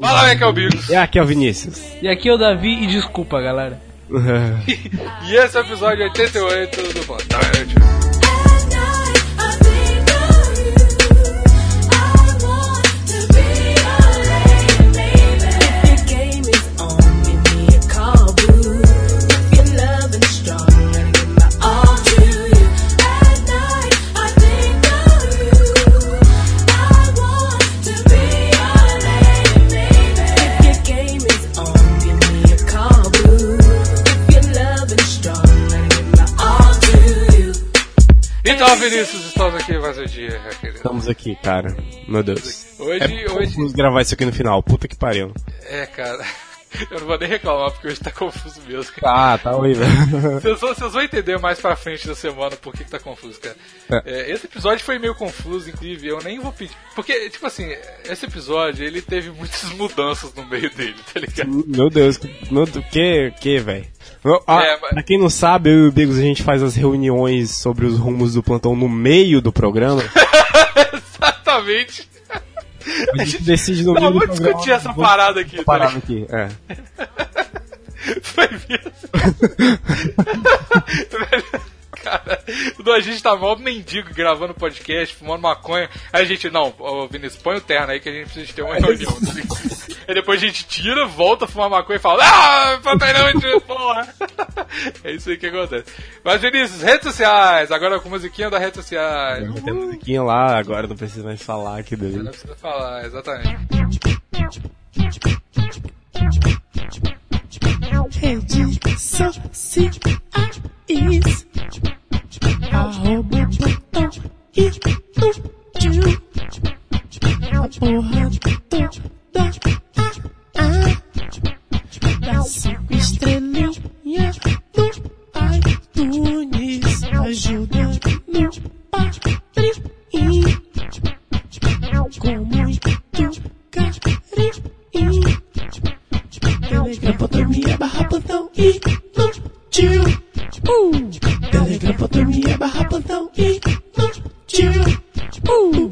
Fala aí que é o Bigos. E aqui é o Vinícius. E aqui é o Davi e desculpa, galera. E esse é o episódio 88 do. Então, Vinícius, estamos aqui mais um dia, querido. Estamos aqui, cara. Meu Deus. Hoje, É hoje. confuso gravar isso aqui no final. Puta que pariu. É, cara. Eu não vou nem reclamar porque hoje tá confuso mesmo, cara. Ah, tá horrível. Vocês vão, vocês vão entender mais pra frente da semana por que, que tá confuso, cara. É, esse episódio foi meio confuso, inclusive, eu nem vou pedir. Porque, tipo assim, esse episódio, ele teve muitas mudanças no meio dele, tá ligado? Meu Deus. Meu. Que, que, velho? Ah, É, mas- Pra quem não sabe, eu e o Bigos a gente faz as reuniões sobre os rumos do plantão no meio do programa. Exatamente. A gente decide no Não, vamos discutir essa vamos parada aqui. Parar ligado? aqui. É. Foi mesmo. Cara, a gente tá mó mendigo gravando podcast, fumando maconha. Aí a gente, não, ô Vinícius, põe o terno aí que a gente precisa ter uma reunião. tá ligado? aí depois a gente tira, volta a fumar maconha e fala, ah, papai porra. É isso aí que acontece. Mas Vinícius, redes sociais, agora com musiquinha da redes sociais. Tem musiquinha lá, agora não precisa mais falar que Não delícia. precisa falar, exatamente. Sociais. Arroba botão inútil. A porra toda. Ah, ah. Dá cinco estrelinhas no iTunes. Ajuda no padrinho. Com muito carinho. Telegram.me barra plantão inútil. Uh. Telegram.me barra plantão inútil. Uh.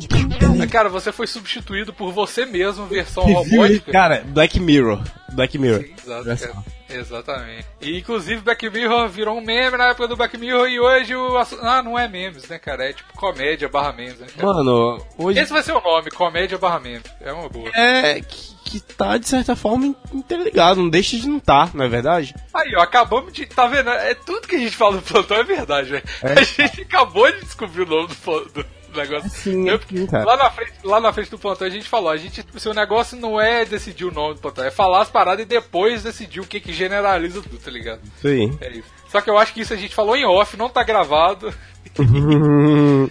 Mas, Cara, você foi substituído por você mesmo, versão robótica. Cara, Black Mirror. Black Mirror. Exato, só. Exatamente. E inclusive Black Mirror virou um meme na época do Black Mirror e hoje o. Ah, não é memes, né, cara? É tipo comédia barra memes, né? Mano, hoje Esse vai ser o nome, comédia barra memes. É uma boa. é que, que tá de certa forma in- interligado, não deixa de não tá, não é verdade? Aí, ó, acabamos de. Tá vendo? É tudo que a gente fala do plantão é verdade, velho. É. A gente acabou de descobrir o nome do, negócio. Sim, Eu- sim, cara. lá, na frente, lá na frente do plantão a gente falou, a gente, o seu negócio não é decidir o nome do plantão, é falar as paradas e depois decidir o que que generaliza tudo, tá ligado? Aí. É isso. Só que eu acho que isso a gente falou em off, não tá gravado.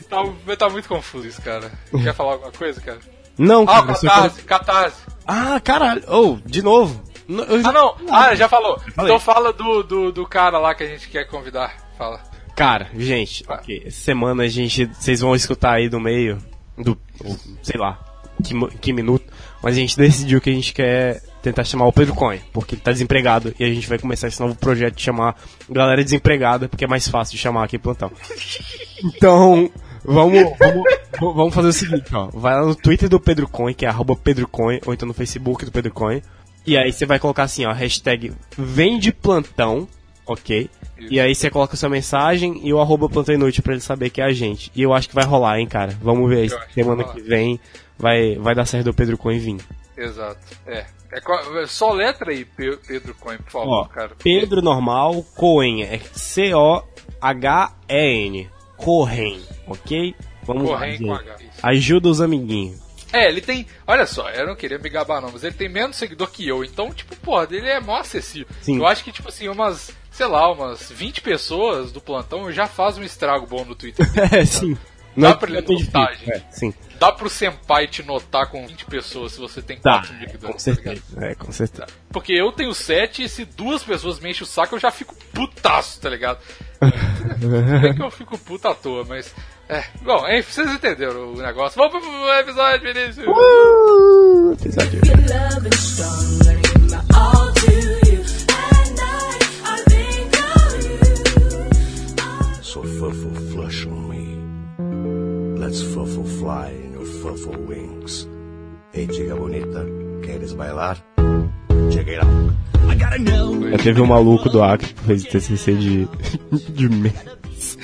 Tá, tá muito confuso isso, cara. Quer falar alguma coisa, cara? não, Ah, cara, você catarse, catarse. Ah, caralho. Oh, de novo. Eu- Ah, não. Ah, já falou. Então fala do, do, do cara lá que a gente quer convidar. Fala. Cara, gente, ok. Essa semana a gente. Vocês vão escutar aí do meio. Do. ou, Sei lá. Que, que minuto. Mas a gente decidiu que a gente quer tentar chamar o Pedro Coin. Porque ele tá desempregado. E a gente vai começar esse novo projeto de chamar galera desempregada. Porque é mais fácil de chamar aqui plantão. Então. Vamos, vamos, vamos fazer o seguinte, ó. Vai lá no Twitter do Pedro Coin, que é arroba Pedro Coin, ou então no Facebook do Pedro Coin. E aí você vai colocar assim, ó, hashtag vende plantão, ok? E aí você coloca sua mensagem e o arroba plantão inútil pra ele saber que é a gente. E eu acho que vai rolar, hein, cara. Vamos ver aí. Que Semana vai que vem vai, vai dar certo do Pedro Coin vir. Exato. É. é é só letra aí, Pe- Pedro Coin, por favor, Ó, cara. Pedro normal, Coen, é C-O-H-E-N. Corren, ok? Vamos lá, Correm com gente. H. Ajuda os amiguinhos. É, ele tem. Olha só, eu não queria me gabar, não, mas ele tem menos seguidor que eu. Então, tipo, porra, ele é mó acessível. Sim. Eu acho que, tipo assim, umas. Sei lá, umas 20 pessoas do plantão já faz um estrago bom no Twitter. É, sim. Dá é pra ele tão notar, difícil, gente. é, sim. Dá pro Senpai te notar com 20 pessoas se você tem Tá, 4 mil com seguidores. tá ligado? certeza. É, com certeza. Porque eu tenho 7 e se duas pessoas me enchem o saco, eu já fico putaço, tá ligado? É que eu fico puta à toa, mas. É, bom, enfim, vocês entenderam o negócio. Vamos pro episódio, Vinícius! Uh, episódio. So fuffle flush on me. Let's fuffle fly in your fuffle wings. Hey, chica bonita, queres bailar? Já teve um maluco do Acre que fez TCC de, de memes.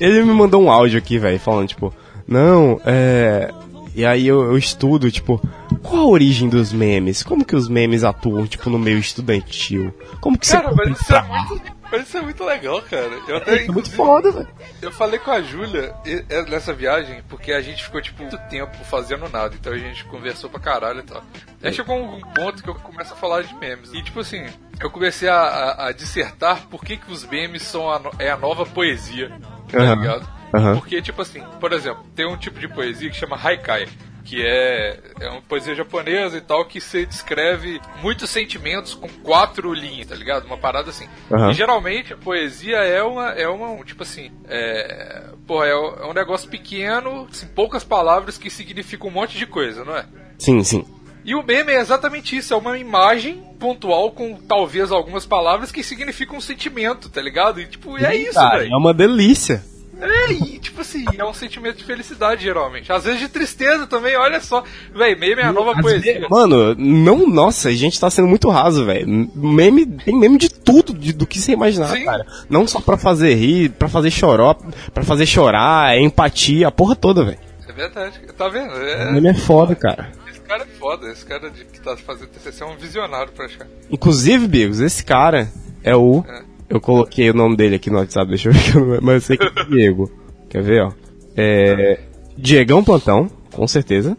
Ele me mandou um áudio aqui, velho, falando, tipo, não, é. E aí eu, eu estudo, tipo, qual a origem dos memes? Como que os memes atuam, tipo, no meio estudantil? Como que você Cara, mas isso é muito. Mas isso é muito legal, cara. Eu até, É muito foda, velho. Eu falei com a Júlia é, nessa viagem, porque a gente ficou, tipo, muito tempo fazendo nada, então a gente conversou pra caralho e tal. Aí chegou um ponto que eu começo a falar de memes. E, tipo assim, eu comecei a, a- a dissertar por que, que os memes são a, é a nova poesia, tá Aham. ligado? Aham. Porque, tipo assim, por exemplo, tem um tipo de poesia que chama haikai, que é, é uma poesia japonesa e tal, que se descreve muitos sentimentos com quatro linhas, tá ligado? Uma parada assim. Aham. E geralmente a poesia é uma, é uma um, tipo assim, é, porra, é, um- é um negócio pequeno, assim, poucas palavras que significam um monte de coisa, não é? Sim, sim. E o meme é exatamente isso, é uma imagem pontual com talvez algumas palavras que significam um sentimento, tá ligado? E tipo, e é isso, velho. é uma delícia. É, e tipo assim, é um sentimento de felicidade, geralmente. Às vezes de tristeza também, olha só. Véi, meme é a nova Às poesia. vezes- Mano, não, nossa, a gente tá sendo muito raso, velho. Meme, tem meme de tudo, de- do que você imaginar, Sim. cara. Não só pra fazer rir, pra fazer chorar, pra fazer chorar, é empatia, a porra toda, velho. É verdade, tá vendo? É, Meme é foda, cara. esse cara é foda, esse cara de, que tá fazendo TCC é um visionário praticamente. Inclusive, Bigos, esse cara é o. É. Eu coloquei o nome dele aqui no WhatsApp, deixa eu ver mas eu sei que é Diego. Quer ver, ó? É. Diegão Plantão, com certeza.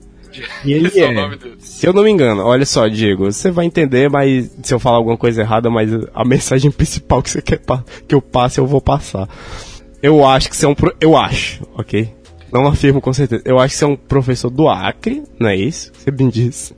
E ele é é, se eu não me engano, olha só, Diego, você vai entender, mas se eu falar alguma coisa errada, mas a mensagem principal que você quer que eu passe, eu vou passar. Eu acho que você é um pro... eu acho, ok? Não afirmo com certeza. Eu acho que você é um professor do Acre, não é isso? Você bem disse.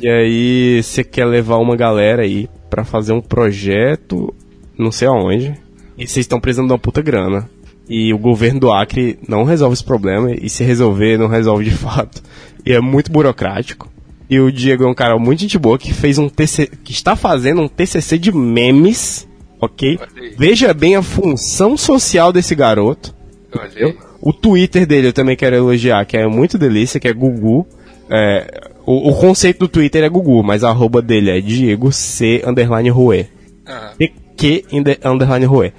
E aí você quer levar uma galera aí pra fazer um projeto, não sei aonde, e vocês estão precisando de uma puta grana. E o governo do Acre não resolve esse problema, e se resolver, não resolve de fato. E é muito burocrático. E o Diego é um cara muito gente boa que fez um TC, que está fazendo um TCC de memes, ok? Veja bem a função social desse garoto. O Twitter dele eu também quero elogiar, que é muito delícia, que é Gugu. É, o, o conceito do Twitter é Gugu, mas a arroba dele é Diego C underline Rue. Aham. Inde- underline Rue.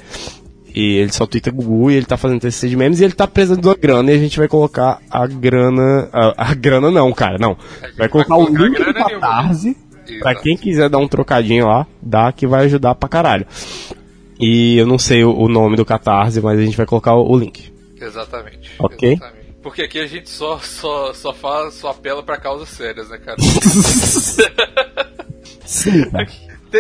E ele só twitta Gugu e ele tá fazendo TCC de memes e ele tá precisando de uma grana e a gente vai colocar a grana. A, a grana não, cara, não. Vai colocar o colocar link do. Catarse. Pra quem quiser dar um trocadinho lá, dá que vai ajudar pra caralho. E eu não sei o, o nome do Catarse, mas a gente vai colocar o, o link. Exatamente. Ok. Exatamente. Porque aqui a gente só, só, só faz, só apela pra causas sérias, né, cara? Sim, cara.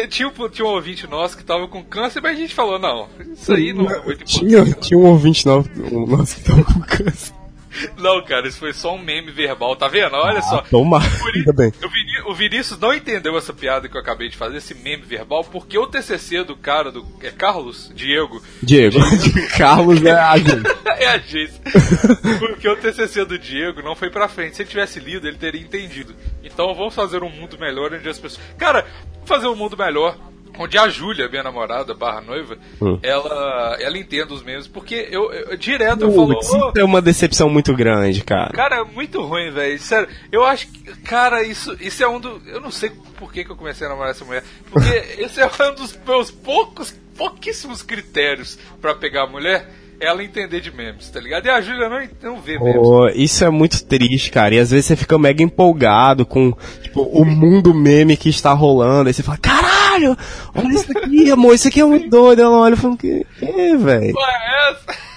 Tinha, um- tinha um ouvinte nosso que tava com câncer, mas a gente falou, não, isso aí não é muito tinha, importante. tinha um ouvinte um nosso que tava com câncer. Não, cara, isso foi só um meme verbal, tá vendo? Olha só. Toma, ainda bem. O, Viní- o Vinícius não entendeu essa piada que eu acabei de fazer, esse meme verbal, porque o TCC do cara, do é Carlos? Diego? Diego, Carlos é a gente. é a agência. Porque o TCC do Diego não foi pra frente. Se ele tivesse lido, ele teria entendido. Então vamos fazer um mundo melhor onde as pessoas. Cara, fazer um mundo melhor. Onde a Júlia, minha namorada, barra noiva, Hum. ela, ela entende os memes. Porque eu, eu- direto eu falo. Putz, "Ô, isso é uma decepção muito grande, cara. Cara, é muito ruim, velho. Sério, eu acho que. Cara, isso, isso é um do. Eu não sei por que, que eu comecei a namorar essa mulher. Porque esse é um dos meus poucos, pouquíssimos critérios pra pegar a mulher. É ela entender de memes, tá ligado? E a Júlia não, não vê memes. Pô, isso é muito triste, cara. E às vezes você fica mega empolgado com tipo, o mundo meme que está rolando. Aí você fala, caralho, olha isso aqui, amor, isso aqui é muito doido. Ela olha e fala, que, que velho? Qual é essa?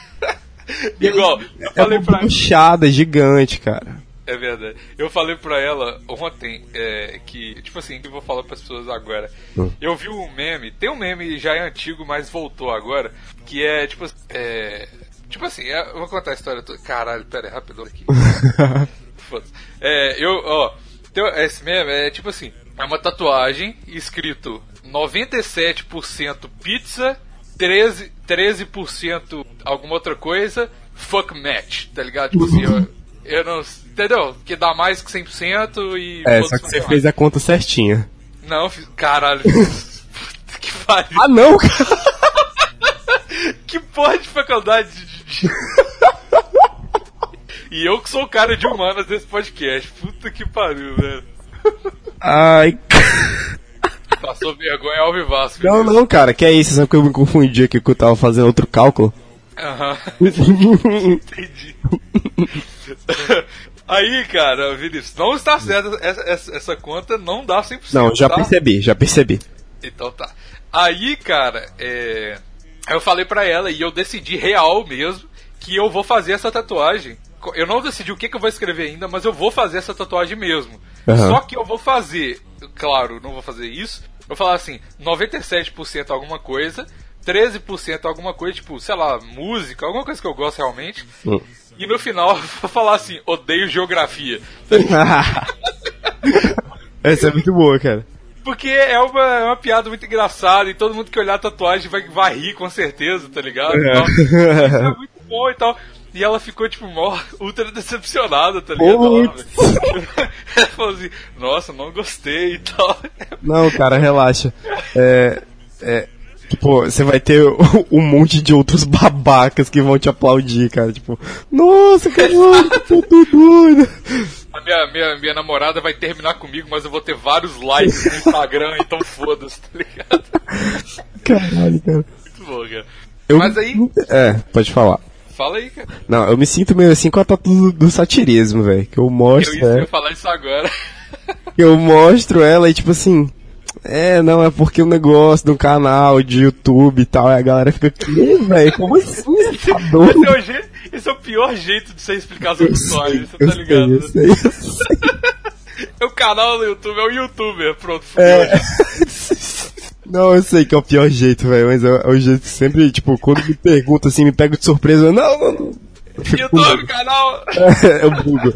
Igual, eu É falei uma pra puxada gigante, cara. É verdade. Eu falei pra ela ontem é, que, tipo assim, que eu vou falar pras pessoas agora. Hum. Eu vi um meme, tem um meme já é antigo, mas voltou agora, que é tipo é, Tipo assim, é, eu vou contar a história toda. Caralho, pera aí, rapidão aqui. É, eu, ó, esse meme é tipo assim, é uma tatuagem escrito 97% pizza, 13%, 13% alguma outra coisa fuck match, tá ligado? Tipo assim, eu, eu não. Entendeu? Que dá mais que 100% e. É, só que você mais. fez a conta certinha. Não, fiz- caralho. Puta que pariu. Ah, não, cara. Que porra de faculdade de. de- e eu que sou o cara de humanas desse podcast. Puta que pariu, velho. Ai, Passou vergonha ao vivaço. não, não, cara, que é isso? Só que eu me confundi aqui que eu tava fazendo outro cálculo. Aham. Entendi. Aí, cara, Vinícius, não está certo. Essa, essa, essa conta não dá 100%. Não, já tá? percebi, já percebi. Então tá. Aí, cara, é... eu falei pra ela e eu decidi real mesmo que eu vou fazer essa tatuagem. Eu não decidi o que, que eu vou escrever ainda, mas eu vou fazer essa tatuagem mesmo. Aham. Só que eu vou fazer, claro, não vou fazer isso. Eu vou falar assim, 97% alguma coisa, 13% alguma coisa, tipo, sei lá, música, alguma coisa que eu gosto realmente. Hum. E no final eu vou falar assim, odeio geografia. Essa é muito boa, cara. Porque é uma, é uma piada muito engraçada e todo mundo que olhar a tatuagem vai, vai rir com certeza, tá ligado? Então, isso é muito bom e tal. E ela ficou, tipo, mó, ultra decepcionada, tá ligado? Putz. Ela falou assim, nossa, não gostei e tal. Não, cara, relaxa. É. É. Tipo, você vai ter um monte de outros babacas que vão te aplaudir, cara. Tipo, nossa, caralho, que doido. A minha, minha, minha namorada vai terminar comigo, mas eu vou ter vários likes no Instagram, então foda-se, tá ligado? Caralho, cara. Muito bom, cara. Eu- Mas aí, É, pode falar. Fala aí, cara. Não, eu me sinto meio assim com a tatu do, do satirismo, velho. Que eu Eu mostro ela. ia falar isso agora. Eu mostro ela e tipo assim. É, não, é porque o negócio do canal de YouTube e tal, aí a galera fica, que, velho? Como assim? Você tá? Esse é, o jeito, esse é o pior jeito de você explicar sua Eu história, sei, você eu tá sei, ligado? eu sei, eu sei. O canal do YouTube é o youtuber, pronto, fudeu. É. Não, eu sei que é o pior jeito, velho, mas é, é o jeito que sempre, tipo, quando me pergunta assim, me pega de surpresa, eu, não, não, não. YouTube, canal. É, eu bugo.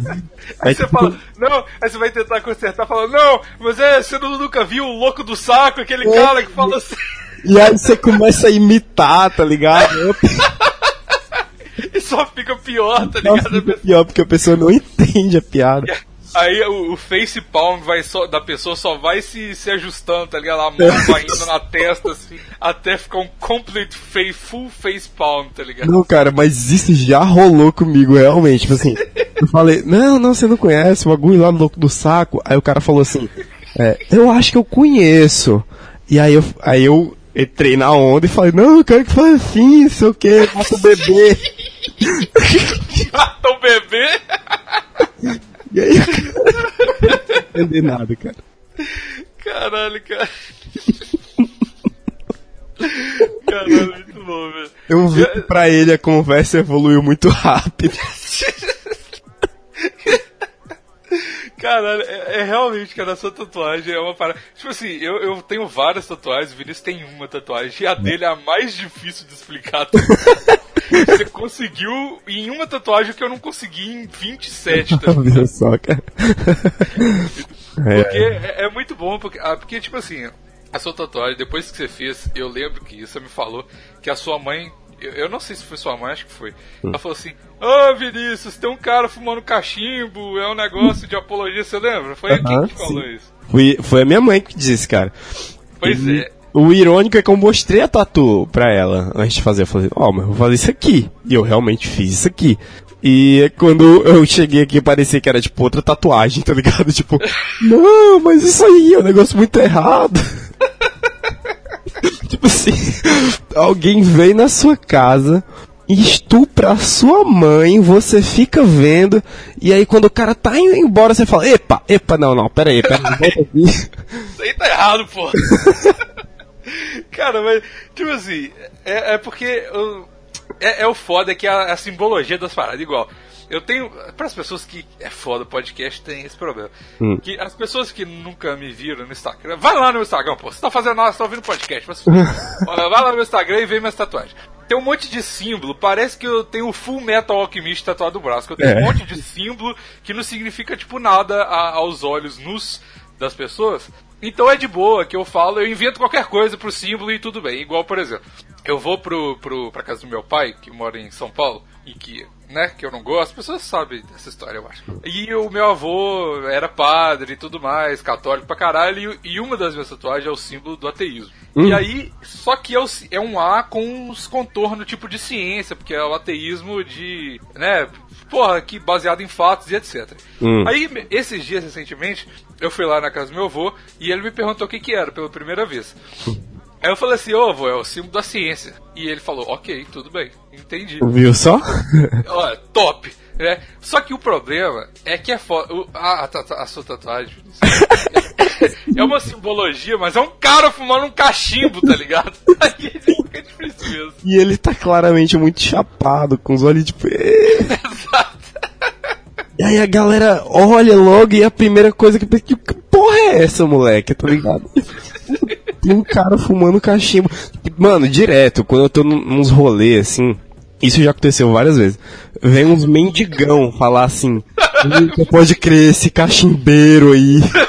Aí você tipo, fala, não, aí você vai tentar consertar, falando, não, mas é, você nunca viu o louco do saco, aquele É. cara que fala assim, E aí você começa a imitar, tá ligado? e só fica pior, tá ligado? fica pior, porque a pessoa não entende a piada. Aí o, o face palm vai só, da pessoa só vai se, se ajustando, tá ligado? A mão vai indo na testa, assim, até ficar um complete face, full face palm, tá ligado? Não, cara, mas isso já rolou comigo, realmente. Tipo assim, eu falei, não, não, você não conhece o bagulho lá no louco do saco. Aí o cara falou assim, é, eu acho que eu conheço. E aí eu, aí eu entrei na onda e falei, não, eu quero que fale assim, sei o que, mata o bebê. Mata o bebê! E aí, não entendi nada, cara. Caralho, cara. Caralho, muito bom, velho. Eu vi que pra ele a conversa evoluiu muito rápido. Caralho, é, é realmente, cara, a sua tatuagem é uma parada. Tipo assim, eu, eu tenho várias tatuagens, o Vinícius tem uma tatuagem, e a dele é a mais difícil de explicar. Você conseguiu em uma tatuagem o que eu não consegui em 27, tá ligado? Olha só, cara. Porque É, é, é muito bom, porque, ah, porque, tipo assim, a sua tatuagem, depois que você fez, eu lembro que você me falou que a sua mãe. Eu, eu não sei se foi sua mãe, acho que foi. Ela falou assim: Ô Vinícius, tem um cara fumando cachimbo, é um negócio de apologia, você lembra? Foi quem Aham, que falou sim. isso? foi, foi a minha mãe que disse, cara. Pois E é. O irônico é que eu mostrei a tatu pra ela antes de fazer. Eu falei, ó, mas eu vou fazer isso aqui. E eu realmente fiz isso aqui. E quando eu cheguei aqui, parecia que era tipo outra tatuagem, tá ligado? Tipo, não, mas isso aí é um negócio muito errado. tipo assim, alguém vem na sua casa, estupra a sua mãe, você fica vendo, e aí quando o cara tá indo embora, você fala, epa, epa, não, não, pera aí, pera aí, volta aqui. Isso aí tá errado, pô. Cara, mas, tipo assim, é, é porque. eu- é, é o foda que a, a simbologia das paradas, igual. Eu tenho. Para as pessoas que. É foda, o podcast tem esse problema. Hum. Que as pessoas que nunca me viram no Instagram. Vai lá no Instagram, pô. Você tá fazendo nada, você tá ouvindo podcast. Mas, Olha, vai lá no meu Instagram e vê minhas tatuagens. Tem um monte de símbolo. Parece que eu tenho o Full Metal Alchemist tatuado no braço. Que eu tenho É. um monte de símbolo que não significa, tipo, nada a- aos olhos nus. Das pessoas, então é de boa que eu falo, eu invento qualquer coisa pro símbolo e tudo bem. Igual, por exemplo, eu vou pro, pro, pra casa do meu pai, que mora em São Paulo, e que, né, que eu não gosto, as pessoas sabem dessa história, eu acho. E o meu avô era padre e tudo mais, católico pra caralho, e, e uma das minhas tatuagens é o símbolo do ateísmo. E aí, só que é, o- é um A com uns contornos tipo de ciência, porque é o ateísmo de, né, porra, que baseado em fatos e etc. Hum. Aí, esses dias recentemente, eu fui lá na casa do meu avô e ele me perguntou o que que era pela primeira vez. Aí eu falei assim, ô avô, é o símbolo da ciência. E ele falou, ok, tudo bem, entendi. Viu só? Olha, top. Né? Só que o problema é que é foda. o- A, a a sua tatuagem Vinícius, é uma simbologia, mas é um cara fumando um cachimbo, tá ligado? Aí fica difícil mesmo. E ele tá claramente muito chapado, com os olhos tipo. Exato. E aí a galera olha logo e a primeira coisa que pensa, que porra é essa, moleque? Tá ligado? Tem um cara fumando cachimbo. Mano, direto, quando eu tô num- nos rolês assim, isso já aconteceu várias vezes. Vem uns mendigão falar assim, "Eita, pode crer, esse cachimbeiro aí.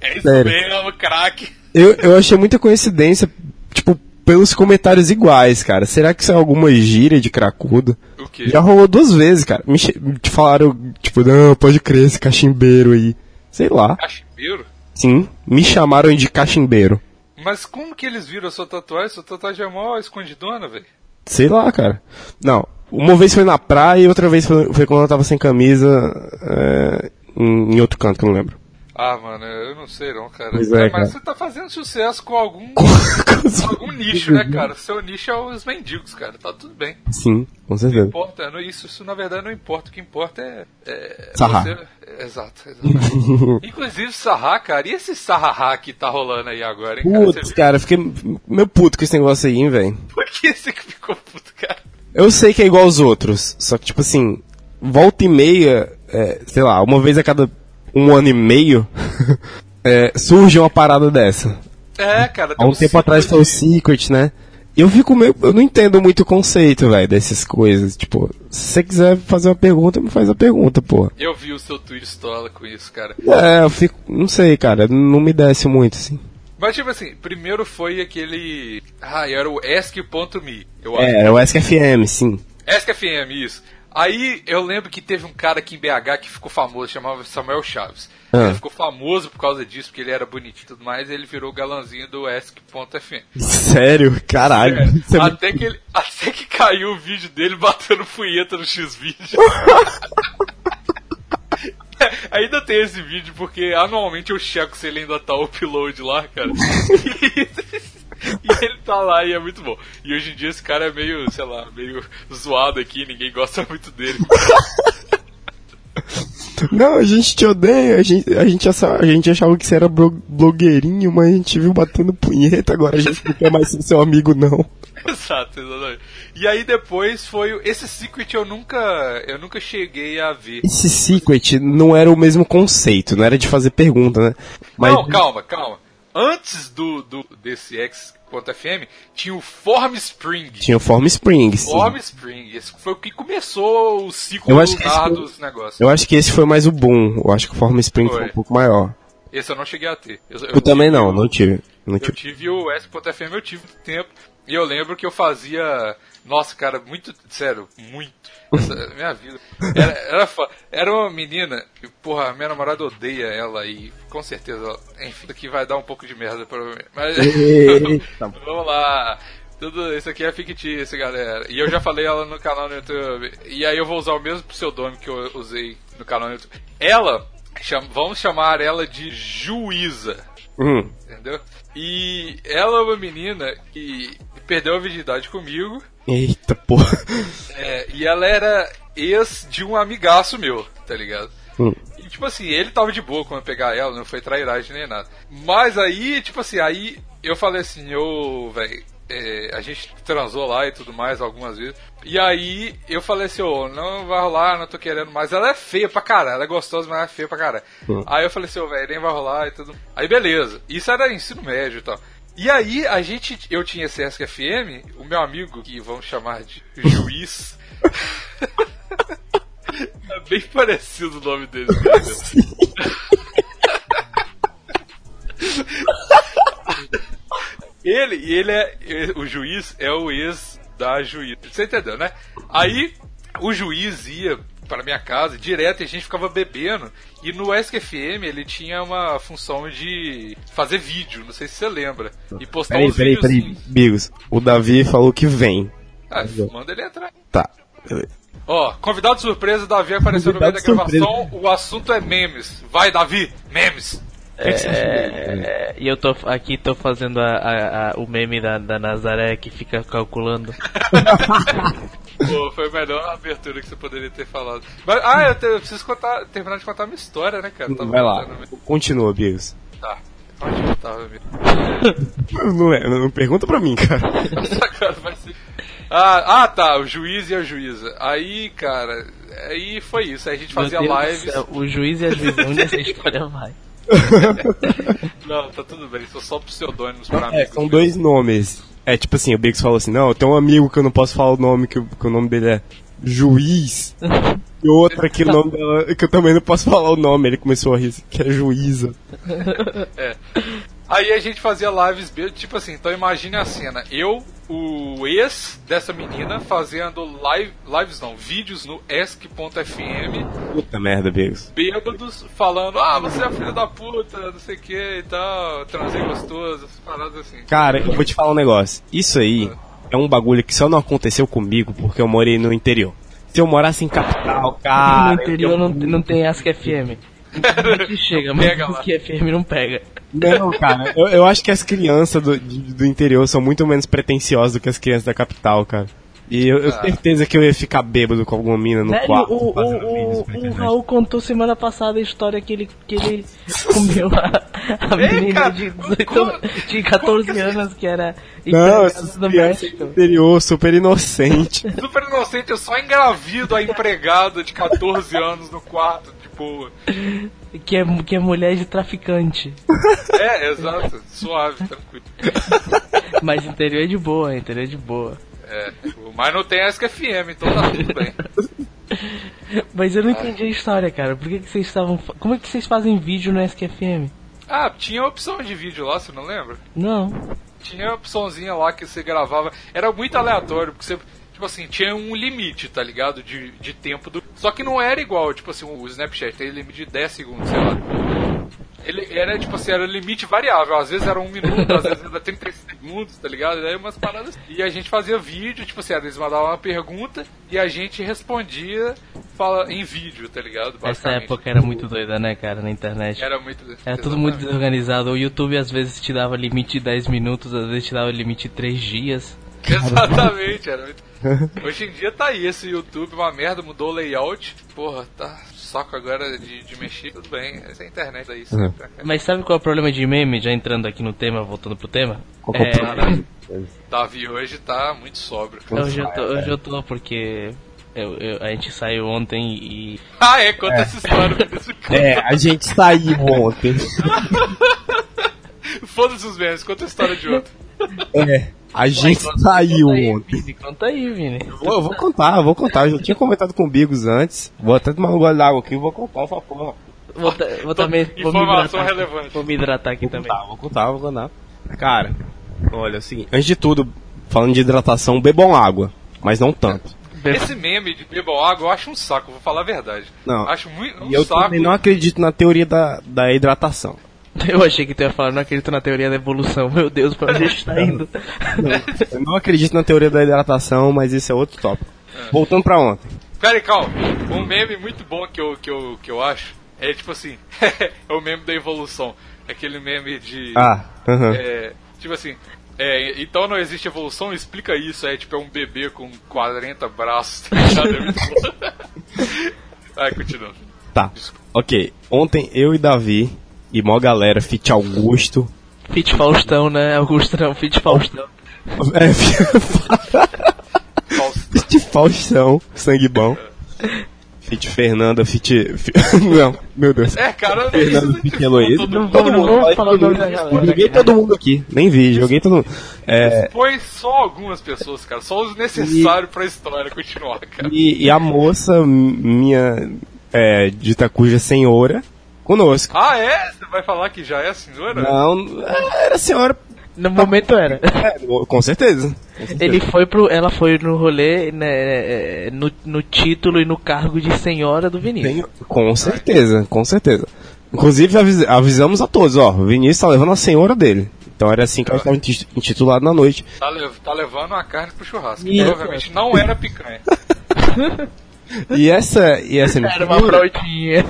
É isso Sério. mesmo, craque. Eu, eu achei muita coincidência, tipo, pelos comentários iguais, cara. Será que isso é alguma gíria de cracudo? O quê? Já rolou duas vezes, cara. Me te falaram, tipo, não, pode crer, esse cachimbeiro aí. Sei lá. Cachimbeiro? Sim, me chamaram de cachimbeiro. Mas como que eles viram a sua tatuagem? Sua tatuagem é mó escondidona, velho. Sei lá, cara. Não, uma vez foi na praia e outra vez foi, foi quando eu tava sem camisa é, em, em outro canto que eu não lembro. Ah, mano, eu não sei não, cara. Pois é, mas cara. você tá fazendo sucesso com algum, algum nicho, né, cara? Seu nicho é os mendigos, cara. Tá tudo bem. Sim, com Não certeza. importa, não- isso, isso na verdade não importa. O que importa é. é Sarrar. você- Exato, exatamente. Inclusive sarrar, cara. E esse sarrará que tá rolando aí agora, hein, cara? Putz, cara, fiquei meio puto com esse negócio aí, hein, velho. Por que você que ficou puto, cara? Eu sei que é igual aos outros, só que, tipo assim, volta e meia, é, sei lá, uma vez a cada um ano e meio, é, surge uma parada dessa. É, cara. tem Há um um tempo atrás foi o Secret, né? Eu fico meio. Eu não entendo muito o conceito, velho, dessas coisas. Tipo, se você quiser fazer uma pergunta, me faz a pergunta, pô. Eu vi o seu tweet com isso, cara. É, eu fico. Não sei, cara, não me desce muito, assim. Mas tipo assim, primeiro foi aquele. Ah, era o Ask.me, eu acho. É, é o SKFM, sim. SKFM, isso. Aí eu lembro que teve um cara aqui em BH que ficou famoso, chamava Samuel Chaves. Ah. Ele ficou famoso por causa disso, porque ele era bonitinho e tudo mais, e ele virou o galãzinho do Ask.fm. Sério? Caralho. É, Isso é até, que ele, até que caiu o vídeo dele batendo punheta no X-Vídeo. ainda tem esse vídeo, porque anualmente eu checo se ele ainda tá upload lá, cara. E ele tá lá e é muito bom. E hoje em dia esse cara é meio, sei lá, meio zoado aqui, ninguém gosta muito dele. Não, a gente te odeia, a gente, a gente, assa- a gente achava que você era blo- blogueirinho, mas a gente viu batendo punheta, agora a gente não quer mais ser seu amigo, não. Exato, exatamente. E aí depois foi. o- Esse Secret eu nunca. Eu nunca cheguei a ver. Esse Secret não era o mesmo conceito, não era de fazer pergunta, né? Mas Não, calma, calma. Antes do, do desse X.fm, tinha o Form Spring. tinha o Form Spring, sim. Form Spring. Esse foi o que começou o ciclo Eu acho esse foi- dos negócios. Eu acho que esse foi mais o boom, eu acho que o Form Spring foi, Foi. um pouco maior. Esse eu não cheguei a ter. Eu, Eu, também tive não, não tive. Não Eu tive. tive o S.fm, eu tive tempo. E eu lembro que eu fazia. Nossa, cara, muito. Sério, muito. Essa, minha vida. Era, era, era uma menina. que, Porra, minha namorada odeia ela e com certeza. ela- Enfim, aqui vai dar um pouco de merda provavelmente. Mas. Eita. Vamos lá. Tudo isso aqui é fictício, galera. E eu já falei ela no canal no YouTube. E aí eu vou usar o mesmo pseudônimo que eu usei no canal no YouTube. Ela, cham- vamos chamar ela de Juíza Hum. entendeu? E ela é uma menina que perdeu a virgindade comigo, Eita porra. é, e ela era ex de um amigaço meu, tá ligado? Hum. E tipo assim, ele tava de boa quando eu pegar ela, não foi trairagem nem nada. Mas aí, tipo assim, aí eu falei assim, ô, velho, a gente transou lá e tudo mais algumas vezes. E aí eu falei assim, ô, não vai rolar, não tô querendo mais. Ela é feia pra caralho, ela é gostosa, mas ela é feia pra caralho. Aí eu falei assim, ô, velho, nem vai rolar e tudo. Aí beleza, isso era ensino médio e tal. E aí a gente, eu tinha esse FM, o meu amigo, que vamos chamar de juiz. É bem parecido o nome dele. né? ele, e ele é. O juiz é o ex da juiz. Você entendeu, né? Aí o juiz ia para minha casa direto e a gente ficava bebendo. E no SQFM ele tinha uma função de fazer vídeo, não sei se você lembra. E postar Peraí, uns peraí, peraí, videozinhos. Bigos. O Davi falou que vem. Ah, manda ele entrar. Tá. beleza. Ó, convidado surpresa, Davi apareceu no meio da Convidado gravação. O assunto é memes. Vai, Davi, memes. É, e eu tô aqui tô fazendo a- a- a- o meme da, da Nazaré que fica calculando. Pô, foi a melhor abertura que você poderia ter falado. Mas, ah, eu, te- eu preciso contar, terminar de contar a minha história, né, cara? Vai lá. contando- Continua, Bigos. Tá. Onde eu tava mesmo? Não, é- não pergunta pra mim, cara. Agora vai ser. Ah, ah, tá, o juiz e a juíza. Aí, cara, aí foi isso. Aí a gente fazia lives. céu, o juiz e a juíza, onde essa história vai? Não, tá tudo bem, são só pseudônimos pra É, amigos. são dois nomes. É tipo assim, o Biggs falou assim, não, tenho um amigo que eu não posso falar o nome, que, o- que o nome dele é Juiz. E outra que o nome dela, que eu também não posso falar o nome, ele começou a rir, que é Juíza. Aí a gente fazia lives, tipo assim, então imagine a cena. Eu, o ex dessa menina, fazendo live, lives não, vídeos no ESC.fm, Puta merda, Biggs. bêbados, falando, ah, você é filho da puta, não sei o que e tal, transei gostoso, paradas assim. Cara, eu vou te falar um negócio. Isso aí é um bagulho que só não aconteceu comigo porque eu morei no interior. Se eu morasse em capital, cara. no interior não, não tem Ask FM. Que chega, mas. Ask FM não pega. Não, cara, eu, eu acho que as crianças do, de- do interior são muito menos pretensiosas do que as crianças da capital, cara. E eu, eu tenho certeza que eu ia ficar bêbado com alguma mina no Velho, quarto. o, o, o, o. Raul contou semana passada a história que ele, que ele comeu a, a menina de, como- 18, de 14 anos que era Não, do interior, super inocente. Super inocente, eu só engravido a empregada de 14 anos no quarto, boa. Que é, que é mulher de traficante. É, exato, suave, tranquilo. Mas interior é de boa, interior é de boa. É, mas não tem SQFM, então tá tudo bem. Mas eu não entendi a história, cara. Por que, que vocês estavam. Como é que vocês fazem vídeo no SQFM? Ah, tinha opção de vídeo lá, você não lembra? Não. Tinha a opçãozinha lá que você gravava. Era muito aleatório, porque você. Tipo assim, tinha um limite, tá ligado? De, de tempo do. Só que não era igual, tipo assim, o Snapchat tem limite de 10 segundos, sei lá. Ele era, tipo assim, era limite variável. Às vezes era um minuto, às vezes era 30 segundos, tá ligado? E aí umas paradas. E a gente fazia vídeo, tipo assim, eles mandavam uma pergunta e a gente respondia fala, em vídeo, tá ligado? Essa época era muito doida, né, cara, na internet. Era muito. Era tudo muito desorganizado. O YouTube às vezes te dava limite de 10 minutos, às vezes te dava limite de 3 dias. Exatamente, era muito. Hoje em dia tá aí, esse YouTube, uma merda, mudou o layout. Porra, tá saco agora de, de mexer, tudo bem. Essa é a internet aí, sempre. né, cara? Mas sabe qual é o problema de meme? Já entrando aqui no tema, voltando pro tema? Qual é problema? Davi hoje tá muito sóbrio. Hoje eu tô, hoje eu tô porque eu, eu- a gente saiu ontem e. Ah, é, conta essa história. É, a gente saiu ontem. Foda-se os memes, conta a história de outro. É, a gente saiu Conta aí, ontem. Vini, Conta aí, Vini. Vou- Eu vou contar, eu vou contar. Eu já tinha comentado com o Bigos antes. Vou até tomar um gole d'água aqui e vou contar essa porra. Vou, ta- vou também. Vou me Informação hidratar. Vou me hidratar aqui Vou também. contar, vou contar, vou contar. Cara, olha, é o seguinte. Antes de tudo, falando de hidratação, bebam água. Mas não tanto. Esse meme de bebam água eu acho um saco, vou falar a verdade. Não. Acho muito um E eu saco. também não acredito na teoria da, da hidratação. Eu achei que tu ia falar, não acredito na teoria da evolução. Meu Deus, pra onde a gente tá indo? Eu não acredito na teoria da hidratação, mas isso é outro tópico. Voltando pra ontem. Peraí, calma. Um meme muito bom que eu, que eu, que eu acho é tipo assim: é o meme da evolução. Aquele meme de. Ah, aham. É, tipo assim. É, então não existe evolução, explica isso. É tipo é um bebê com 40 braços. Tá ligado? É muito bom. Vai, continua. Tá. Ok. Ontem eu e Davi e mó galera, Fit Augusto. Fit Faustão, né? Augusto não, Fit Faustão. É. Fit Faustão, sangue bom. Fit Fernanda, Fit. fi- Não, meu Deus. É, cara, não Fernando precisa Fit Heloísa. todo mundo. não vamos falar o nome da galera. Joguei todo mundo aqui, nem vi, joguei todo mundo. É, Põe só algumas pessoas, cara. Só os necessários pra história continuar, cara. e, e a moça, minha é, dita cuja senhora, conosco. Ah, é? Você vai falar que já é a senhora? Não, era senhora No momento era. É, com certeza. Ele foi pro. Ela foi no rolê, né, é, no, no título e no cargo de senhora do Vinícius. Tenho- com certeza, com certeza. Inclusive avis- avisamos a todos, ó, o Vinícius tá levando a senhora dele. Então era assim que ela estava inti- intitulado na noite. Tá, lev- tá levando a carne pro churrasco. Provavelmente não era picanha. E essa, e essa Era uma fraldinha.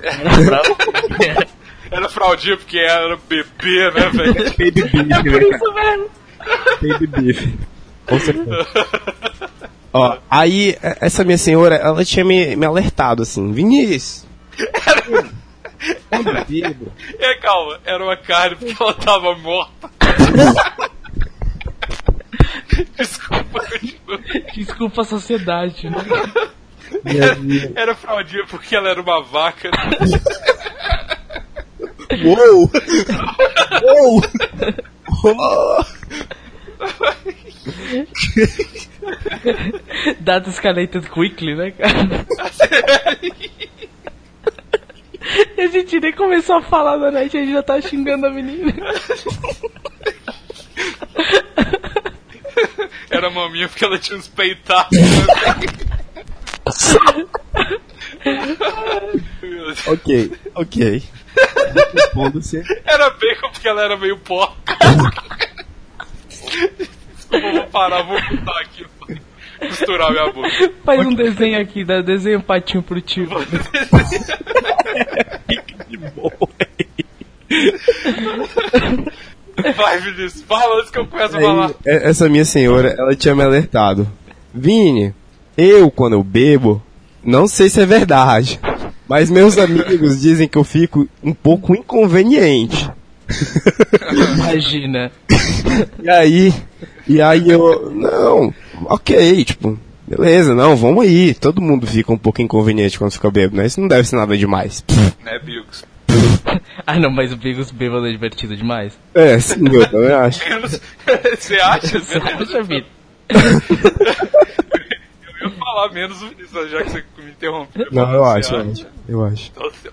Era uma fraldinha. Era fraldinha porque era bebê, né, velho? Baby beef, né, Por isso mesmo. Baby beef. Com certeza. Ó, aí, essa minha senhora, ela tinha me, me alertado assim, Vinícius. Anda bêbado. É, calma, era uma carne porque ela tava morta. Desculpa, continua. Desculpa a sociedade, né? E aí, Era fraldinha porque ela era uma vaca. Uou! Uou! Uou! Data escalated quickly, né, cara? E a gente nem começou a falar da noite, a gente já tá xingando a menina. Era maminha porque ela tinha uns peitados. Ok, ok. Respondo-se. Era bacon porque ela era meio porca. Desculpa, vou parar, vou botar aqui. Costurar minha boca. Faz um desenho aqui, dá desenho um patinho pro tio. Vai, Vinícius, fala antes que eu começo a falar. E- essa minha senhora, ela tinha me alertado. Vini, eu, quando eu bebo, não sei se é verdade, mas meus amigos dizem que eu fico um pouco inconveniente. Imagina. E aí, e aí eu, não, ok, tipo, beleza, não, vamos aí. Todo mundo fica um pouco inconveniente quando fica bêbado, né? Isso não deve ser nada demais. Né, Bigos? Ah não, mas o Bigos bêbado é divertido demais. É, sim, eu também acho. Você acha? Você acha, Vitor? Falar menos o Vinícius, já que você me interrompeu. Não, eu acho, eu acho. Eu acho. Então, você-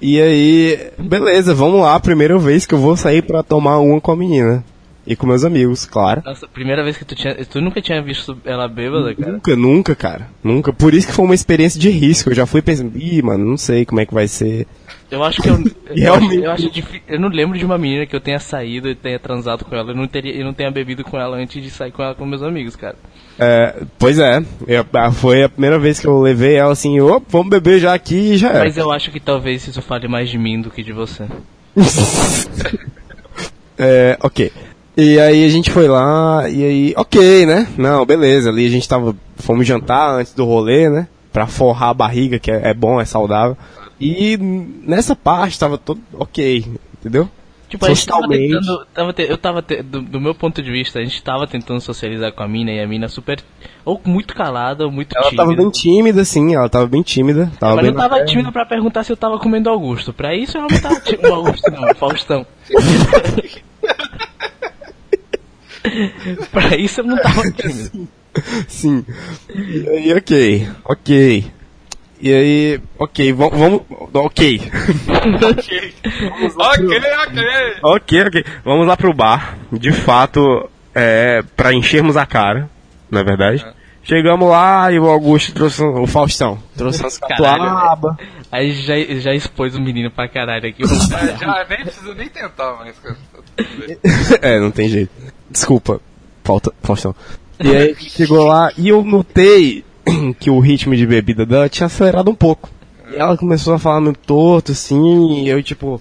E aí, beleza, vamos lá, primeira vez que eu vou sair pra tomar uma com a menina. E com meus amigos, claro. Nossa, primeira vez que tu tinha. Tu nunca tinha visto ela bêbada, cara? Nunca, nunca, cara. Nunca. Por isso que foi uma experiência de risco. Eu já fui pensando, ih, mano, não sei como é que vai ser. Eu acho que eu. Eu, acho, eu acho Eu não lembro de uma menina que eu tenha saído e tenha transado com ela. Eu não, teria, eu não tenha bebido com ela antes de sair com ela com meus amigos, cara. É, pois é, eu- ah, foi a primeira vez que eu levei ela assim, ô, vamos beber já aqui e já é. Mas eu acho que talvez isso fale mais de mim do que de você. É, ok. E aí a gente foi lá, e aí, ok, né? Não, beleza, ali a gente tava, fomos jantar antes do rolê, né? Pra forrar a barriga, que é, é bom, é saudável. E nessa parte tava todo ok, entendeu? Tipo, a gente tava Socialmente. tentando. Tava te- eu tava. te- do, do meu ponto de vista, a gente tava tentando socializar com a mina e a mina super. Ou muito calada, ou muito Ela tímida. tava bem tímida, sim, ela tava bem tímida. Tava Mas bem não tava terra. tímida pra perguntar se eu tava comendo Augusto. Pra isso ela não tava tímida. Augusto não, Faustão. pra isso eu não tava tímida. Sim. E aí, ok, ok. E aí, ok, vamos, vamos ok. Ok. ok, ok. ok, ok. Vamos lá pro bar. De fato, é, pra enchermos a cara, na é verdade. Chegamos lá e o Augusto trouxe o Faustão. Trouxe umas Caralho. catuaba. Aí já, já expôs o menino pra caralho aqui. É, já nem precisa nem tentar mais, é, não tem jeito. Desculpa, falta, Faustão. E aí chegou lá e eu notei que o ritmo de bebida dela tinha acelerado um pouco. E ela começou a falar meio torto, assim, e eu tipo,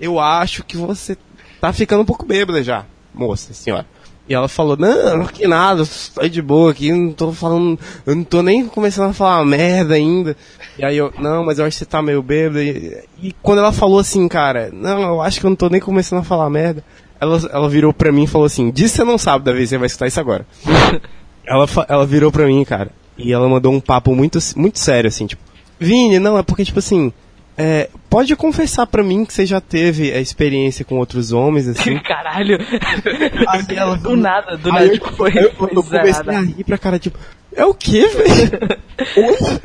eu acho que você tá ficando um pouco bêbada já, moça, senhora. E ela falou, não, que nada, tô de boa aqui, não tô falando, eu não tô nem começando a falar merda ainda. E aí eu, não, mas eu acho que você tá meio bêbada. E, e quando ela falou assim, cara, não, eu acho que eu não tô nem começando a falar merda, ela, ela virou pra mim e falou assim, diz que você não sabe, Davi, você vai escutar isso agora. ela, ela virou pra mim, cara, e ela mandou um papo muito, muito sério, assim, tipo, Vini, não, é porque, tipo assim, é, pode confessar pra mim que você já teve a experiência com outros homens, assim? Caralho. Aí ela do nada, do Aí nada, eu, tipo, foi, eu, foi eu comecei a rir pra cara, tipo, é o quê, velho?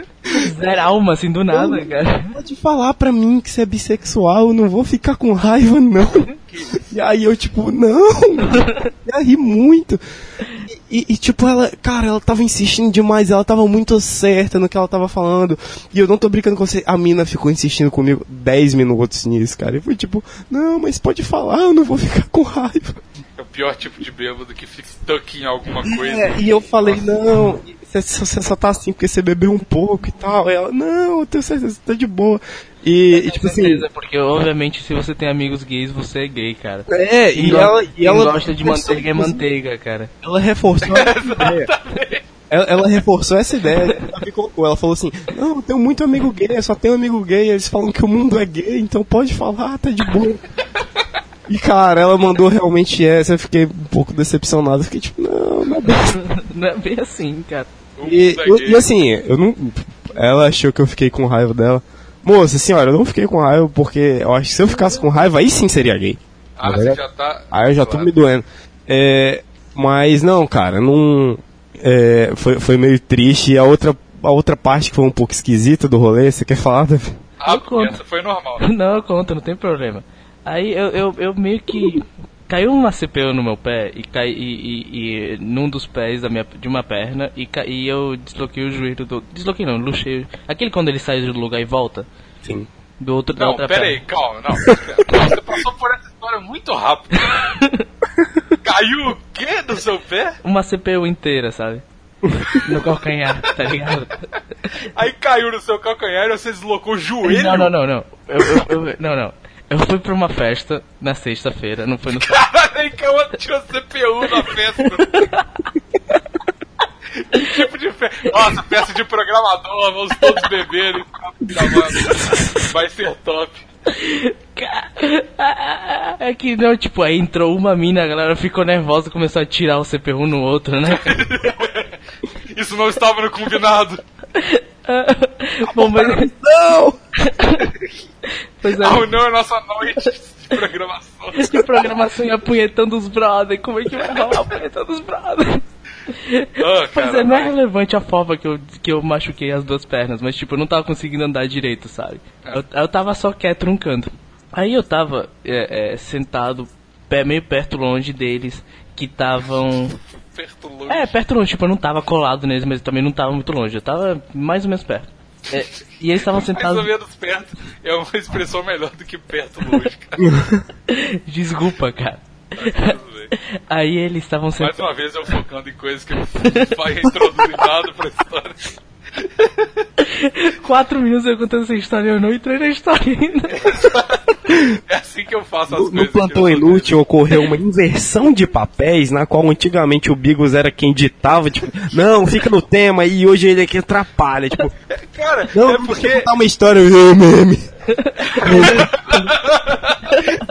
Zero alma, assim, do nada, cara. Pode falar pra mim que você é bissexual, eu não vou ficar com raiva, não. E aí eu, tipo, não! Eu ri muito. E, e- e, tipo, ela, cara, ela tava insistindo demais, ela tava muito certa no que ela tava falando. E eu não tô brincando com você, a mina ficou insistindo comigo 10 minutos nisso, cara. E foi tipo, não, mas pode falar, eu não vou ficar com raiva. É o pior tipo de bêbado que fica stuck em alguma coisa. É, e eu falei, não, você, você só tá assim porque você bebeu um pouco e tal. E ela, não, eu tenho certeza, você tá de boa. E, e, tipo assim, Certeza, porque obviamente se você tem amigos gays, você é gay, cara. é, e go- ela, e ela gosta de manteiga é manteiga, cara. Ela reforçou essa ideia. Ela, ela reforçou essa ideia. Colocou, ela falou assim: Não, eu tenho muito amigo gay, eu só tenho amigo gay. Eles falam que o mundo é gay, então pode falar, tá de boa. E cara, ela mandou realmente essa. Eu fiquei um pouco decepcionado. Eu fiquei tipo: Não, não é bem assim. Não é bem assim, cara. E, é e assim, eu não. Ela achou que eu fiquei com raiva dela. Moça, senhora, eu não fiquei com raiva porque eu acho que se eu ficasse com raiva, aí sim seria gay. Ah, na você já tá. Aí eu já tô Claro. me doendo. É, mas não, cara, não. é, foi, foi meio triste. E a outra, a outra parte que foi um pouco esquisita do rolê, você quer falar, Davi? Ah, essa foi normal. Não, eu conto, não tem problema. Aí eu, eu, eu meio que. Caiu uma CPU no meu pé e cai e, e, e num dos pés da minha, de uma perna e, ca, e eu desloquei o joelho do. Desloquei não, luxei. Aquele quando ele sai do lugar e volta. Sim. Do outro da Não, outra pera aí, calma, não. Não, Você passou por essa história muito rápido. Caiu o quê do seu pé? Uma CPU inteira, sabe? No calcanhar, tá ligado? Aí caiu no seu calcanhar e você deslocou o joelho. Não, não, não, não. Eu, eu- eu- não, não. Eu fui pra uma festa na sexta-feira, não foi no. Caralho, que eu tinha CPU na festa. que tipo de festa? Nossa, festa de programador, vamos todos beber e. Vai ser top. É que não, tipo, aí entrou uma mina, a galera ficou nervosa, começou a tirar o CPU no outro, né? Isso não estava no combinado. Bom, mas. Não! Pois é, Ah, não, é nossa noite de programação. de programação e apunhetando os brother, como é que vai rolar apunhetando os brother? Ah, Pois cara, é, não é relevante a forma que eu, que eu machuquei as duas pernas, mas tipo, eu não tava conseguindo andar direito, sabe? Eu, eu tava só quieto num canto. Aí eu tava é, é, sentado, pé, meio perto longe deles, que estavam. Perto longe. É, perto longe, tipo, eu não tava colado neles, mas também não tava muito longe, eu tava mais ou menos perto. É, e eles estavam Mais ou sentados. menos perto é uma expressão melhor do que perto longe, cara. Desculpa, cara. Bem. Aí eles estavam Mais sentados. uma vez eu focando em coisas que não vai introduzir nada pra história. Quatro minutos eu contando essa história eu não entrei na história ainda. É assim que eu faço as No, coisas. no plantão inútil ocorreu uma inversão de papéis, na qual antigamente o Bigos era quem ditava, tipo, não, fica no tema, e hoje ele é que atrapalha, tipo. Cara, não, é deixa eu porque. contar uma história, eu, meme.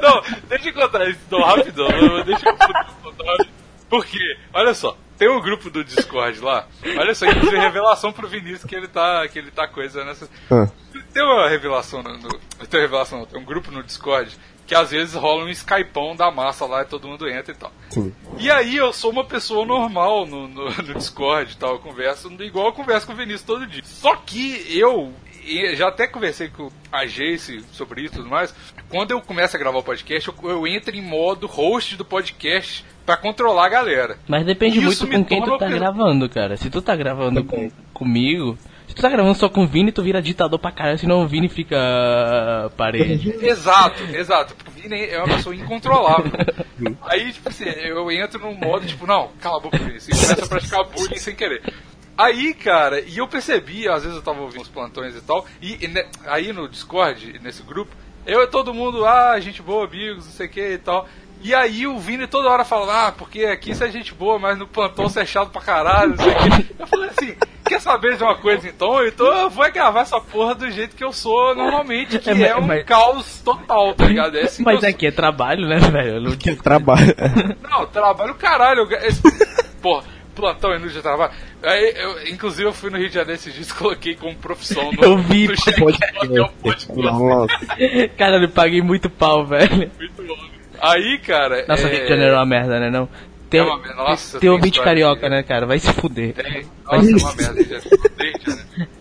Não, deixa eu contar isso então, rapidão. Deixa eu contar isso. Porque, olha só, tem um grupo do Discord lá. Olha só, inclusive revelação pro Vinícius que ele tá, que ele tá coisa nessa. Ah. Tem uma revelação no, no tem uma revelação, não, tem um grupo no Discord que às vezes rola um Skypão da massa lá e todo mundo entra e tal. Sim. E aí eu sou uma pessoa normal no, no, no Discord e tal, eu converso igual eu converso com o Vinícius todo dia. Só que eu já até conversei com a Jace sobre isso e tudo mais. Quando eu começo a gravar o podcast, eu, eu entro em modo host do podcast pra controlar a galera. Mas depende Isso muito com quem tu tá gravando, cara. Se tu tá gravando com, comigo. Se tu tá gravando só com o Vini, tu vira ditador pra caralho, senão o Vini fica ah, parede. Exato, exato. Porque o Vini é uma pessoa incontrolável. Aí, tipo assim, eu entro num modo, tipo, não, cala a boca, Vinícius. E começa a praticar bullying sem querer. Aí, cara, e eu percebi, às vezes eu tava ouvindo os plantões e tal, e, e ne- aí no Discord, nesse grupo, eu e todo mundo, ah, gente boa, amigos, não sei o que e tal. E aí o Vini toda hora fala, ah, porque aqui você é gente boa, mas no plantão você é chato pra caralho, não sei o que. Eu falei assim, quer saber de uma coisa então? Então eu vou gravar essa porra do jeito que eu sou normalmente, que É, é, um mas- caos total, tá ligado? É assim Mas aqui é trabalho, né, velho? Não- Que trabalho. não, trabalho caralho. esse- Porra, plantão inútil de trabalho. Aí, eu, inclusive, eu fui no Rio de Janeiro esses dias e coloquei como profissão no, Eu vi, no Chico Pode Hotel Podcast. Nossa. Cara, eu paguei muito pau, velho. Muito bom. Aí, cara. Nossa, é... Rio de Janeiro é uma merda, né? Não. Tem, É uma. Nossa, tem tem ouvinte história carioca, de- né, cara? Vai se fuder. Tem. Nossa, é uma merda, gente.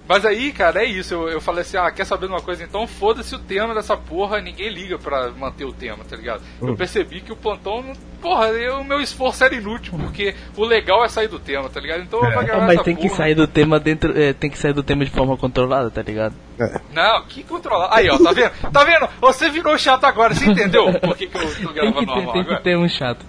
Mas aí, cara, é isso. Eu, eu falei assim: ah, quer saber de uma coisa? Então foda-se o tema dessa porra, ninguém liga pra manter o tema, tá ligado? Eu percebi que o plantão, não- porra, eu- o meu esforço era inútil, porque o legal é sair do tema, tá ligado? Então Ah, gravar mas essa tem que porra. sair do tema dentro. é, tem que sair do tema de forma controlada, tá ligado? Não, que controlar. Aí, ó, tá vendo? Tá vendo? Você virou chato agora, você entendeu por que, que eu tô Tem que gravando ter, normal tem agora? que ter um chato.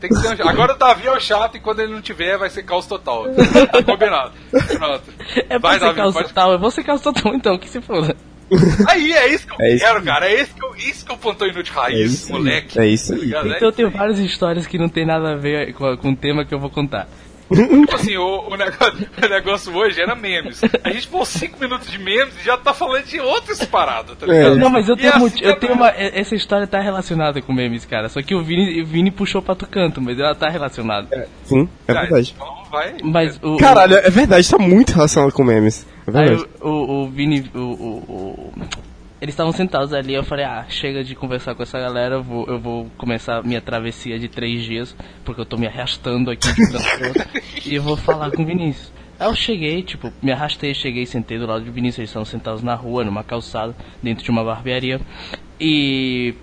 Tem que ter um chato. Agora o Davi é o chato e quando ele não tiver vai ser caos total. Tá combinado. Pronto. É Vai, ser Davi, caos pode- total, eu vou ser caos total então, que se foda. Aí, é isso que eu É isso quero, que- cara. É isso que eu, isso que eu plantão inútil raiz, É isso aí. moleque. É isso Tá aí. ligado? É Então eu tenho aí. várias histórias que não tem nada a ver com, com o tema que eu vou contar. Tipo assim, o, o negócio, o negócio hoje era memes. A gente pôs 5 minutos de memes e já tá falando de outras paradas, tá ligado? Não, mas eu tenho, assim moti- eu tenho é- uma. Essa história tá relacionada com memes, cara. Só que o Vini, o Vini puxou pra tu canto, mas ela tá relacionada. Sim, é Tá, verdade. Então vai. Mas o. Caralho, é verdade, tá muito relacionado com memes. É Aí verdade. o, o, o Vini. O, o, o- eles estavam sentados ali, eu falei, ah, chega de conversar com essa galera, eu vou, eu vou começar minha travessia de três dias, porque eu tô me arrastando aqui de transporte, e eu vou falar com o Vinícius. Aí eu cheguei, tipo, me arrastei, cheguei, sentei do lado do Vinícius, eles estavam sentados na rua, numa calçada, dentro de uma barbearia, e...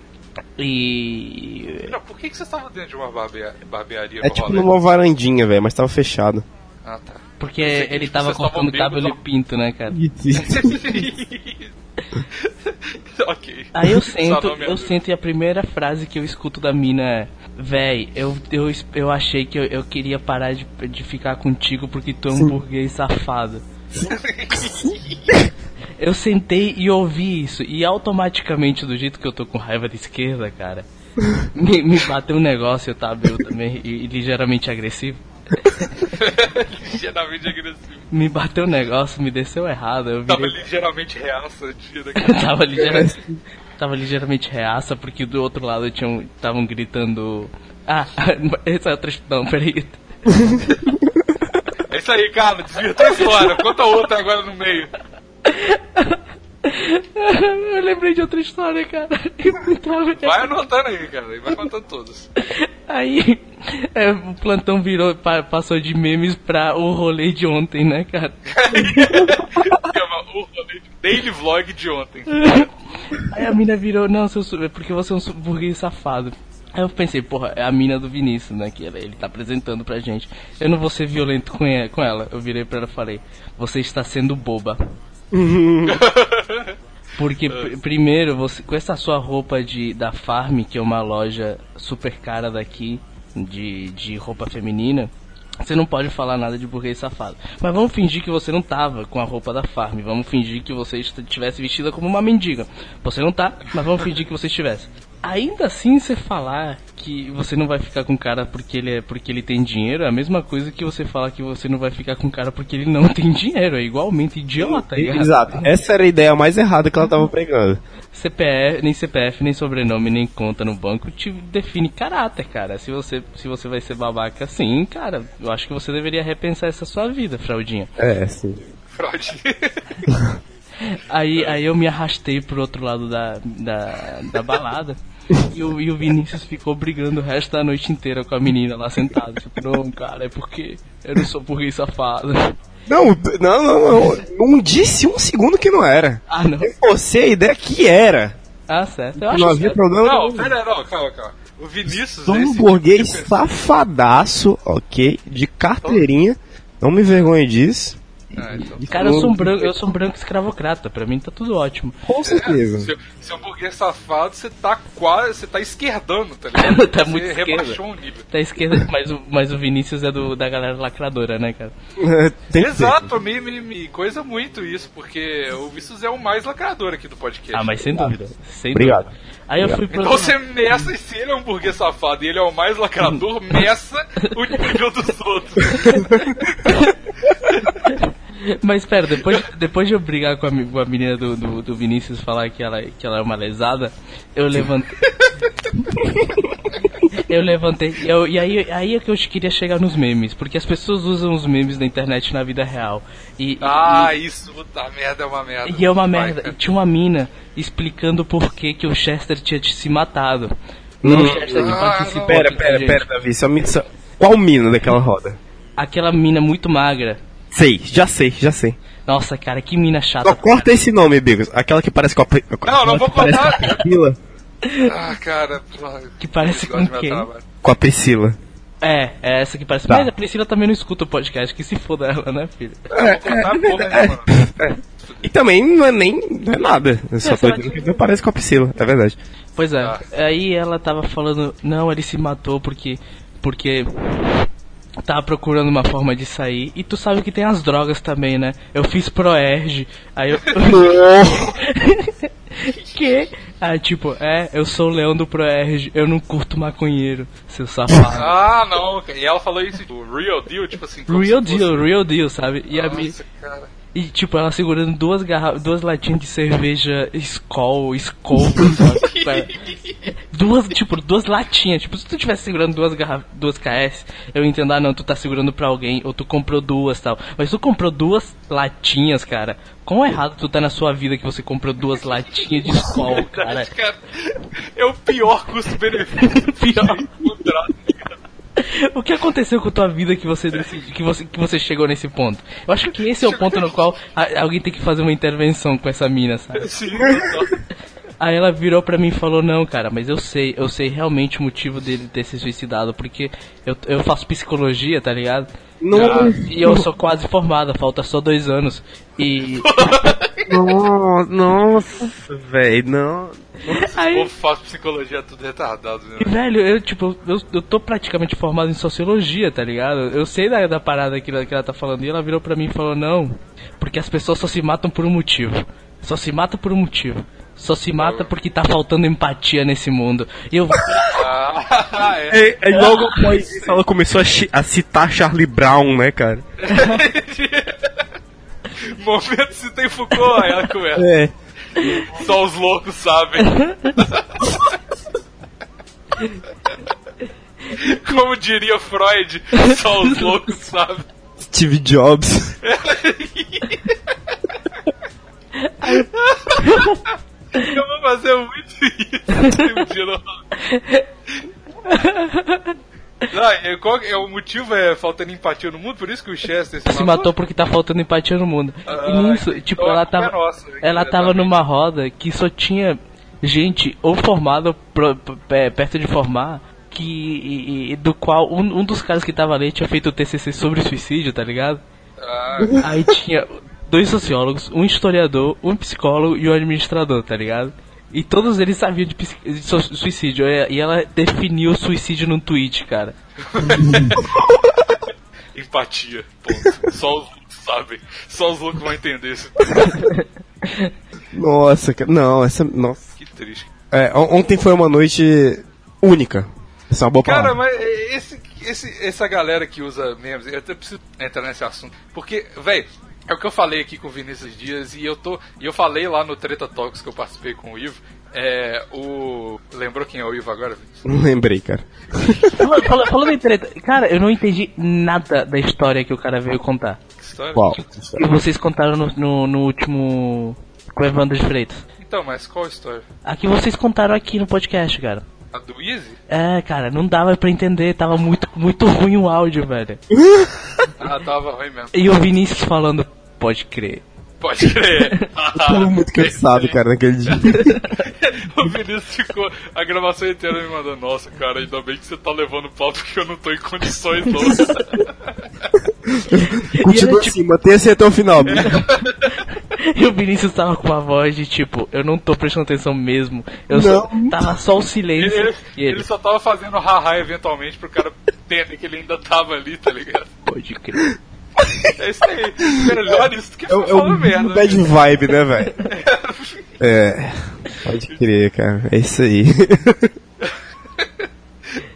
E... Não, por que, que você estava dentro de uma barbea- barbearia É no tipo rolê? numa varandinha, velho, mas tava fechado. Ah, tá. Porque ele vocês tava cortando cabelo e pinto, né, cara? ok. Aí eu sento, eu sento e a primeira frase que eu escuto da mina é Véi, eu, eu, eu achei que eu, eu queria parar de, de ficar contigo porque tu é um burguês safado. Eu sentei e ouvi isso, e automaticamente, do jeito que eu tô com raiva da esquerda, cara, me, me bateu um negócio, eu tava eu também, e, e ligeiramente agressivo. Ligeiramente agressivo. Me bateu um negócio, me desceu errado, eu Tava virei ligeiramente reaça dia tava ligeiramente, tava ligeiramente reaça porque do outro lado tinham estavam gritando. Ah, essa é outra. Não, peraí. É isso aí, cara, tua história. Conta outra agora no meio. Eu lembrei de outra história, cara. Vai anotando aí, cara, e vai contando todos. Aí é, o plantão virou, pa- passou de memes pra o rolê de ontem, né, cara? O rolê de- Daily Vlog de ontem. Aí a mina virou, não, seu, é porque você é um burguês safado. Aí eu pensei, porra, é a mina do Vinícius, né? Que ele, tá apresentando pra gente. Eu não vou ser violento com ela. Eu virei pra ela e falei, você está sendo boba. Porque pr- primeiro, você, com essa sua roupa de da Farm, que é uma loja super cara daqui, de, de roupa feminina, você não pode falar nada de burguês safado. Mas vamos fingir que você não tava com a roupa da Farm. Vamos fingir que você estivesse vestida como uma mendiga. Você não tá, mas vamos fingir que você estivesse. Ainda assim, você falar que você não vai ficar com o cara porque ele, é, porque ele tem dinheiro é a mesma coisa que você falar que você não vai ficar com o cara porque ele não tem dinheiro. É igualmente idiota. ligado? Exato. Essa era a ideia mais errada que ela tava pregando. CPF, nem CPF, nem sobrenome, nem conta no banco te define caráter, cara. Se você, se você vai ser babaca assim, cara, eu acho que você deveria repensar essa sua vida, fraldinha. É, sim. Fraude. Aí, aí eu me arrastei pro outro lado da, da, da balada. E o, e o Vinícius ficou brigando o resto da noite inteira com a menina lá sentada. Tipo, não, cara, é porque eu não sou burguês safado. Não, não, não, não. Não disse um segundo que não era. Ah, não. Você a ideia que era. Ah, certo. Eu não havia certo. problema Não, nenhum. pera, não, calma, calma. O Vinícius Sou é um esse burguês tipo de pessoa- safadaço, ok? De carteirinha. Não me envergonhe disso. Ah, então. Cara, eu sou um branco, eu sou um branco escravocrata. Pra mim tá tudo ótimo. Com certeza. Se, se é um burguês safado, você tá quase. Você tá esquerdando, tá ligado? Tá você muito esquerda. rebaixou um nível. Da esquerda, mas o, mas o Vinícius é do, da galera lacradora, né, cara? Exato, me, me, me coisa muito isso, porque o Vinícius é o mais lacrador aqui do podcast. Ah, mas sem dúvida. Sem Obrigado. dúvida. Aí eu fui pro. Então você meça, e se ele é um burguês safado e ele é o mais lacrador, meça o nível dos outros. Mas pera, depois, depois de eu brigar com a, com a menina do, do, do Vinícius falar que ela, que ela é uma lesada, eu levantei. eu levantei. Eu, e aí, aí é que eu queria chegar nos memes, porque as pessoas usam os memes da internet na vida real. E, e- Ah, isso, puta merda, é uma merda. e é uma merda. E tinha uma mina explicando por que, que o Chester tinha se matado. Não o Chester que Ah, participou. não. Pera, pera, pera, Davi. Só me, só... Qual mina daquela roda? Aquela mina muito magra. Sei, já sei, já sei. Nossa, cara, que mina chata. Só corta esse nome, Bigos. Aquela que parece com a... Não, não vou Priscila. Ah, cara. Que parece com quem? Com a Priscila. É, é essa que parece. Tá. Mas a Priscila também não escuta o podcast, que se foda ela, né, filho? Porra nenhuma. É. E também não é nem não é nada. Eu só tô será dizendo que- que não parece com a Priscila, é verdade. Pois é. Ah. Aí ela tava falando, não, ele se matou porque. porque. Tava procurando uma forma de sair. E tu sabe que tem as drogas também, né? Eu fiz Proerge. Aí eu. que? Ah, tipo, é, eu sou o leão do Proerge. Eu não curto maconheiro, seu safado. Ah, não. E ela falou isso, tipo, real deal, tipo assim. Real fosse- deal, real deal, sabe? E a mi- Nossa, cara. E tipo, ela segurando duas garrafas, duas latinhas de cerveja Skol, Skol, duas, tipo, duas latinhas. Tipo, se tu tivesse segurando duas garrafas, duas KS, eu entendo, ah não, tu tá segurando pra alguém, ou tu comprou duas tal. Mas tu comprou duas latinhas, cara. Quão errado tu tá na sua vida que você comprou duas latinhas de Skol, cara? Cara, é o pior custo-benefício Pior. O que aconteceu com a tua vida que você que você, que você chegou nesse ponto? Eu acho que esse é o ponto no qual a- alguém tem que fazer uma intervenção com essa mina, sabe? Sim. Aí ela virou pra mim e falou, não, cara, mas eu sei, eu sei realmente o motivo dele ter se suicidado, porque eu, eu faço psicologia, tá ligado? Não, E eu sou quase formada, falta só dois anos. E não, nossa, velho, não. O aí, povo faz psicologia tudo retardado, né? e, velho, eu tipo, eu, eu tô praticamente formado em sociologia, tá ligado? Eu sei da, da parada que ela, que ela tá falando, e ela virou pra mim e falou, não, porque as pessoas só se matam por um motivo. Só se mata por um motivo. Só se mata porque tá faltando empatia nesse mundo. E eu Ah, é. É, é logo após isso ela começou a, a citar Charlie Brown, né, cara? Momento se tem Foucault, aí ela começa. É. Só os loucos sabem. Como diria Freud, só os loucos sabem. Steve Jobs. Eu vou fazer muito isso. Não. É, qual, é, o motivo é faltando empatia no mundo, por isso que o Chester se, se matou porque tá faltando empatia no mundo. Ah, e nisso, tipo, então a ela culpa tava. é nossa, ela tava numa roda que só tinha gente ou formada perto de formar. Que, e- e- do qual um, um dos caras que tava ali tinha feito o TCC sobre suicídio, tá ligado? Ah, Aí tinha dois sociólogos, um historiador, um psicólogo e um administrador, tá ligado? E todos eles sabiam de, de su- suicídio. E e ela definiu o suicídio num tweet, cara. empatia. Ponto. Só os loucos sabem. Só os loucos vão entender isso. Nossa, cara. Não, essa. Nossa. Que triste. É, on- ontem foi uma noite única. Essa é uma boa Cara, palavra. mas esse, esse, essa galera que usa memes, eu até preciso entrar nesse assunto. Porque, velho, é o que eu falei aqui com o Vinícius Dias e eu tô. E eu falei lá no Treta Talks que eu participei com o Ivo. É. O. Lembrou quem é o Ivo agora, Vinícius? Não lembrei, cara. Fala- fala- Falando em treta, cara, eu não entendi nada da história que o cara veio contar. Que história? Qual? E vocês contaram no, no, no último. com o Evandro de Freitas. Então, mas qual a história? A que vocês contaram aqui no podcast, cara. A do Easy? É, cara, não dava pra entender, tava muito, muito ruim o áudio, velho. Ah, tava ruim mesmo. E o Vinícius falando, pode crer. Pode crer. Tava muito cansado, cara, naquele dia. o Vinícius ficou a gravação inteira me mandando, nossa, cara, ainda bem que você tá levando pau porque eu não tô em condições não. Continua assim, mantenha-se até o final. E o Vinícius tava com uma voz de tipo, eu não tô prestando atenção mesmo. Eu só, tava só o silêncio. ele- e ele, ele só tava fazendo haha eventualmente pro cara entender que ele ainda tava ali, tá ligado? pode crer. É isso aí. Melhor isso do que É, o- é o falando merda. né? bad vibe, né, velho? É. Pode crer, cara. É isso aí.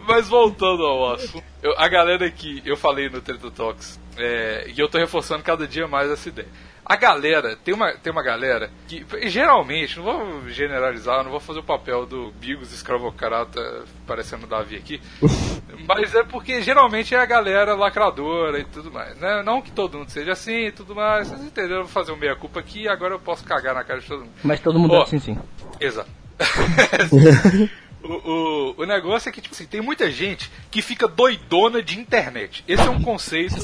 Mas voltando ao assunto, eu- a galera que eu falei no Treta Talks, É, e eu tô reforçando cada dia mais essa ideia. A galera, tem uma, tem uma galera que, geralmente, não vou generalizar, não vou fazer o papel do Bigos escravocrata parecendo o Davi aqui, mas é porque geralmente é a galera lacradora e tudo mais, né? Não que todo mundo seja assim e tudo mais, vocês entenderam? Vou fazer um meia-culpa aqui e agora eu posso cagar na cara de todo mundo. Mas todo mundo Ó. é assim, sim. Exato. O, o, o negócio é que, tipo assim, tem muita gente que fica doidona de internet. Esse é um conceito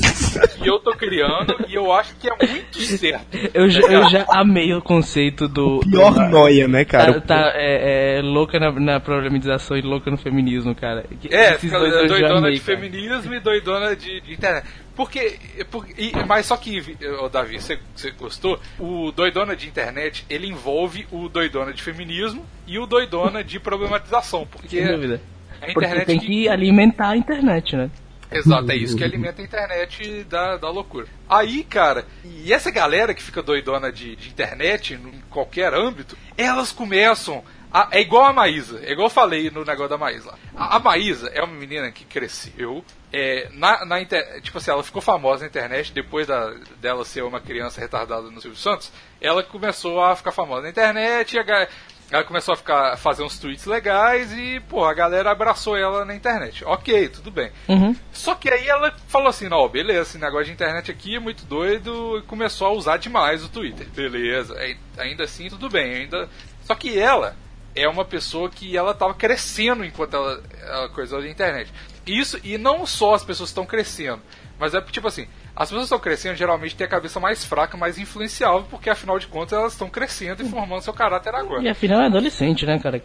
que eu tô criando e eu acho que é muito certo. Eu, já- eu já amei o conceito do. Pior do- noia, né, cara? Tá, tá, é, é louca na, na problemização e louca no feminismo, cara. Que- É, esses fica dois eu já doidona amei, de cara. feminismo e doidona de, de internet. Porque, porque mas só que, ô, Davi, você, você gostou? O doidona de internet, ele envolve o doidona de feminismo e o doidona de problematização. Porque Sem dúvida. a Porque internet tem que alimentar a internet, né? Exato, é isso que alimenta a internet da, da loucura. Aí, cara, e essa galera que fica doidona de, de internet, em qualquer âmbito, elas começam. A- é igual a Maísa, é igual eu falei no negócio da Maísa. lá. A, a Maísa é uma menina que cresceu. É, na, na inter- tipo assim, ela ficou famosa na internet depois da, dela ser uma criança retardada no Silvio Santos. Ela começou a ficar famosa na internet a, ela começou a ficar fazer uns tweets legais e, pô, a galera abraçou ela na internet. Ok, tudo bem. Uhum. Só que aí ela falou assim, não, beleza, esse negócio de internet aqui é muito doido e começou a usar demais o Twitter. Beleza, ainda assim tudo bem, ainda. Só que ela é uma pessoa que ela tava crescendo enquanto ela, ela coisou a internet. Isso, e não só as pessoas estão crescendo, mas é tipo assim, as pessoas estão crescendo geralmente têm a cabeça mais fraca, mais influenciável, porque afinal de contas elas estão crescendo e formando seu caráter agora. E afinal é adolescente, né, cara?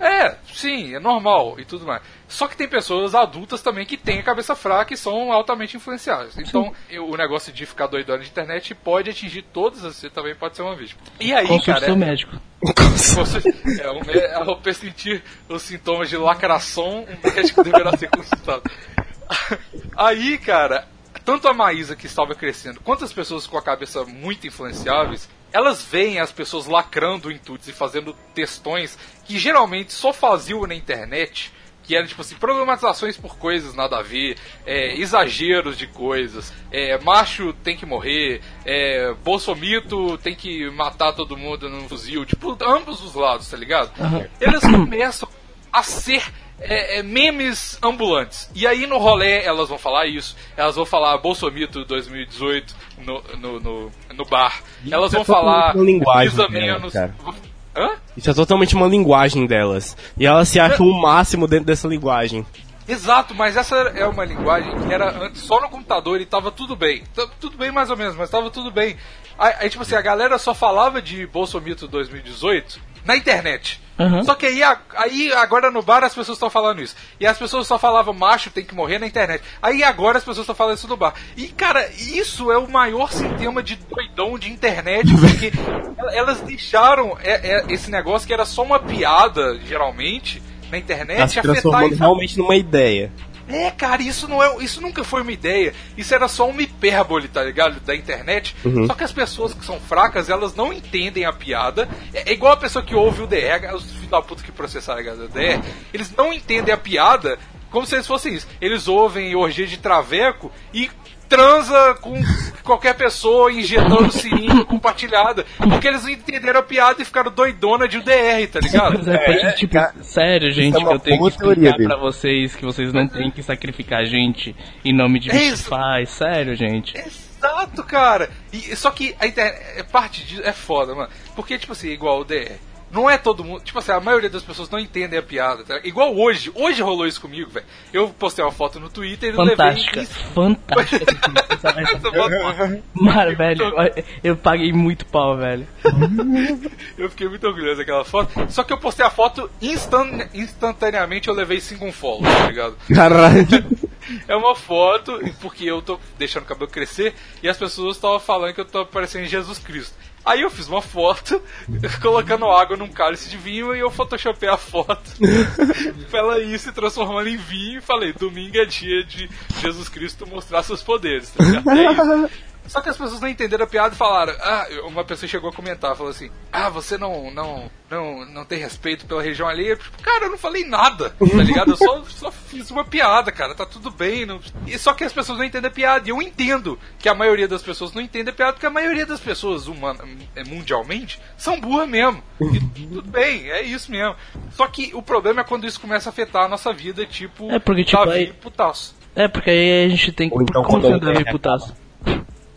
É, sim, é normal e tudo mais. Só que tem pessoas adultas também que têm a cabeça fraca e são altamente influenciáveis. Então, eu- o negócio de ficar doidão de internet pode atingir todos, você também pode ser uma vítima. E aí, Consulte cara, seu é- médico. você, é, um, mé- ao pressentir os sintomas de lacração, um médico deverá ser consultado. Aí, cara, tanto a Maísa que estava crescendo, quanto as pessoas com a cabeça muito influenciáveis, elas veem as pessoas lacrando em tweets e fazendo textões que geralmente só faziam na internet. Que eram tipo assim, problematizações por coisas nada a ver, é, exageros de coisas, é, macho tem que morrer, é, bolsomito tem que matar todo mundo num fuzil, tipo, ambos os lados, tá ligado? Eles começam a ser é, é, memes ambulantes. E aí no rolê elas vão falar isso, elas vão falar Bolsomito 2018 no, no, no, no bar, elas vão é totalmente falar linguagem dela, menos. Hã? Isso é totalmente uma linguagem delas. E elas se acham o máximo dentro dessa linguagem. Exato, mas essa é uma linguagem que era antes só no computador e tava tudo bem. Tá- Tudo bem mais ou menos, mas tava tudo bem. Aí, tipo assim, a galera só falava de Bolsomito 2018 na internet. Uhum. Só que aí, aí agora no bar as pessoas estão falando isso. E as pessoas só falavam macho tem que morrer na internet. Aí agora as pessoas estão falando isso no bar. E cara, isso é o maior sistema de doidão de internet, porque elas deixaram é- é esse negócio que era só uma piada, geralmente, na internet, Tá afetar realmente numa ideia. É, cara, isso não é, isso nunca foi uma ideia. Isso era só uma hipérbole, tá ligado? Da internet. Só que as pessoas que são fracas, elas não entendem a piada. É, é igual a pessoa que ouve o DR, os filhos da puta que processaram do DR, eles não entendem a piada como se eles fossem isso. Eles ouvem orgia de traveco e transa com qualquer pessoa injetando seringa compartilhada. Porque eles entenderam a piada e ficaram doidona de UDR, tá ligado? Mas é, tipo, sério, gente, é que eu tenho que explicar dele. pra vocês que vocês não têm que sacrificar gente em nome de É bicho isso. faz. Sério, gente. Exato, cara. E só que a internet, é parte disso é foda, mano. Porque tipo assim, igual o DR. Não é todo mundo, tipo assim, a maioria das pessoas não entendem a piada, tá? Igual hoje, hoje rolou isso comigo, velho. Eu postei uma foto no Twitter e Fantástica. levei Fantástica. foto. Mano, velho, eu paguei muito pau, velho. Eu fiquei muito orgulhoso daquela foto. Só que eu postei a foto instan instantaneamente eu levei 5 follow, tá ligado? Caralho. É uma foto, porque eu tô deixando o cabelo crescer e as pessoas estavam falando que eu tô parecendo Jesus Cristo. Aí eu fiz uma foto colocando água num cálice de vinho e eu photoshopei a foto pra ela ir se transformando em vinho e falei, domingo é dia de Jesus Cristo mostrar seus poderes, tá ligado? É isso. Só que as pessoas não entenderam a piada e falaram. Ah, uma pessoa chegou a comentar, falou assim: Ah, você não, não, não, não tem respeito pela região alheia. Tipo, cara, eu não falei nada, tá ligado? Eu só, só fiz uma piada, cara, tá tudo bem. Não... E só que as pessoas não entendem a piada. E eu entendo que a maioria das pessoas não entende a piada, porque a maioria das pessoas humana, eh, mundialmente são burras mesmo. E tudo bem, é isso mesmo. Só que o problema é quando isso começa a afetar a nossa vida, tipo, É, porque, tipo, Davi aí- putaço. É, porque aí a gente tem que. Ou então como quando o eu- Davi putaço?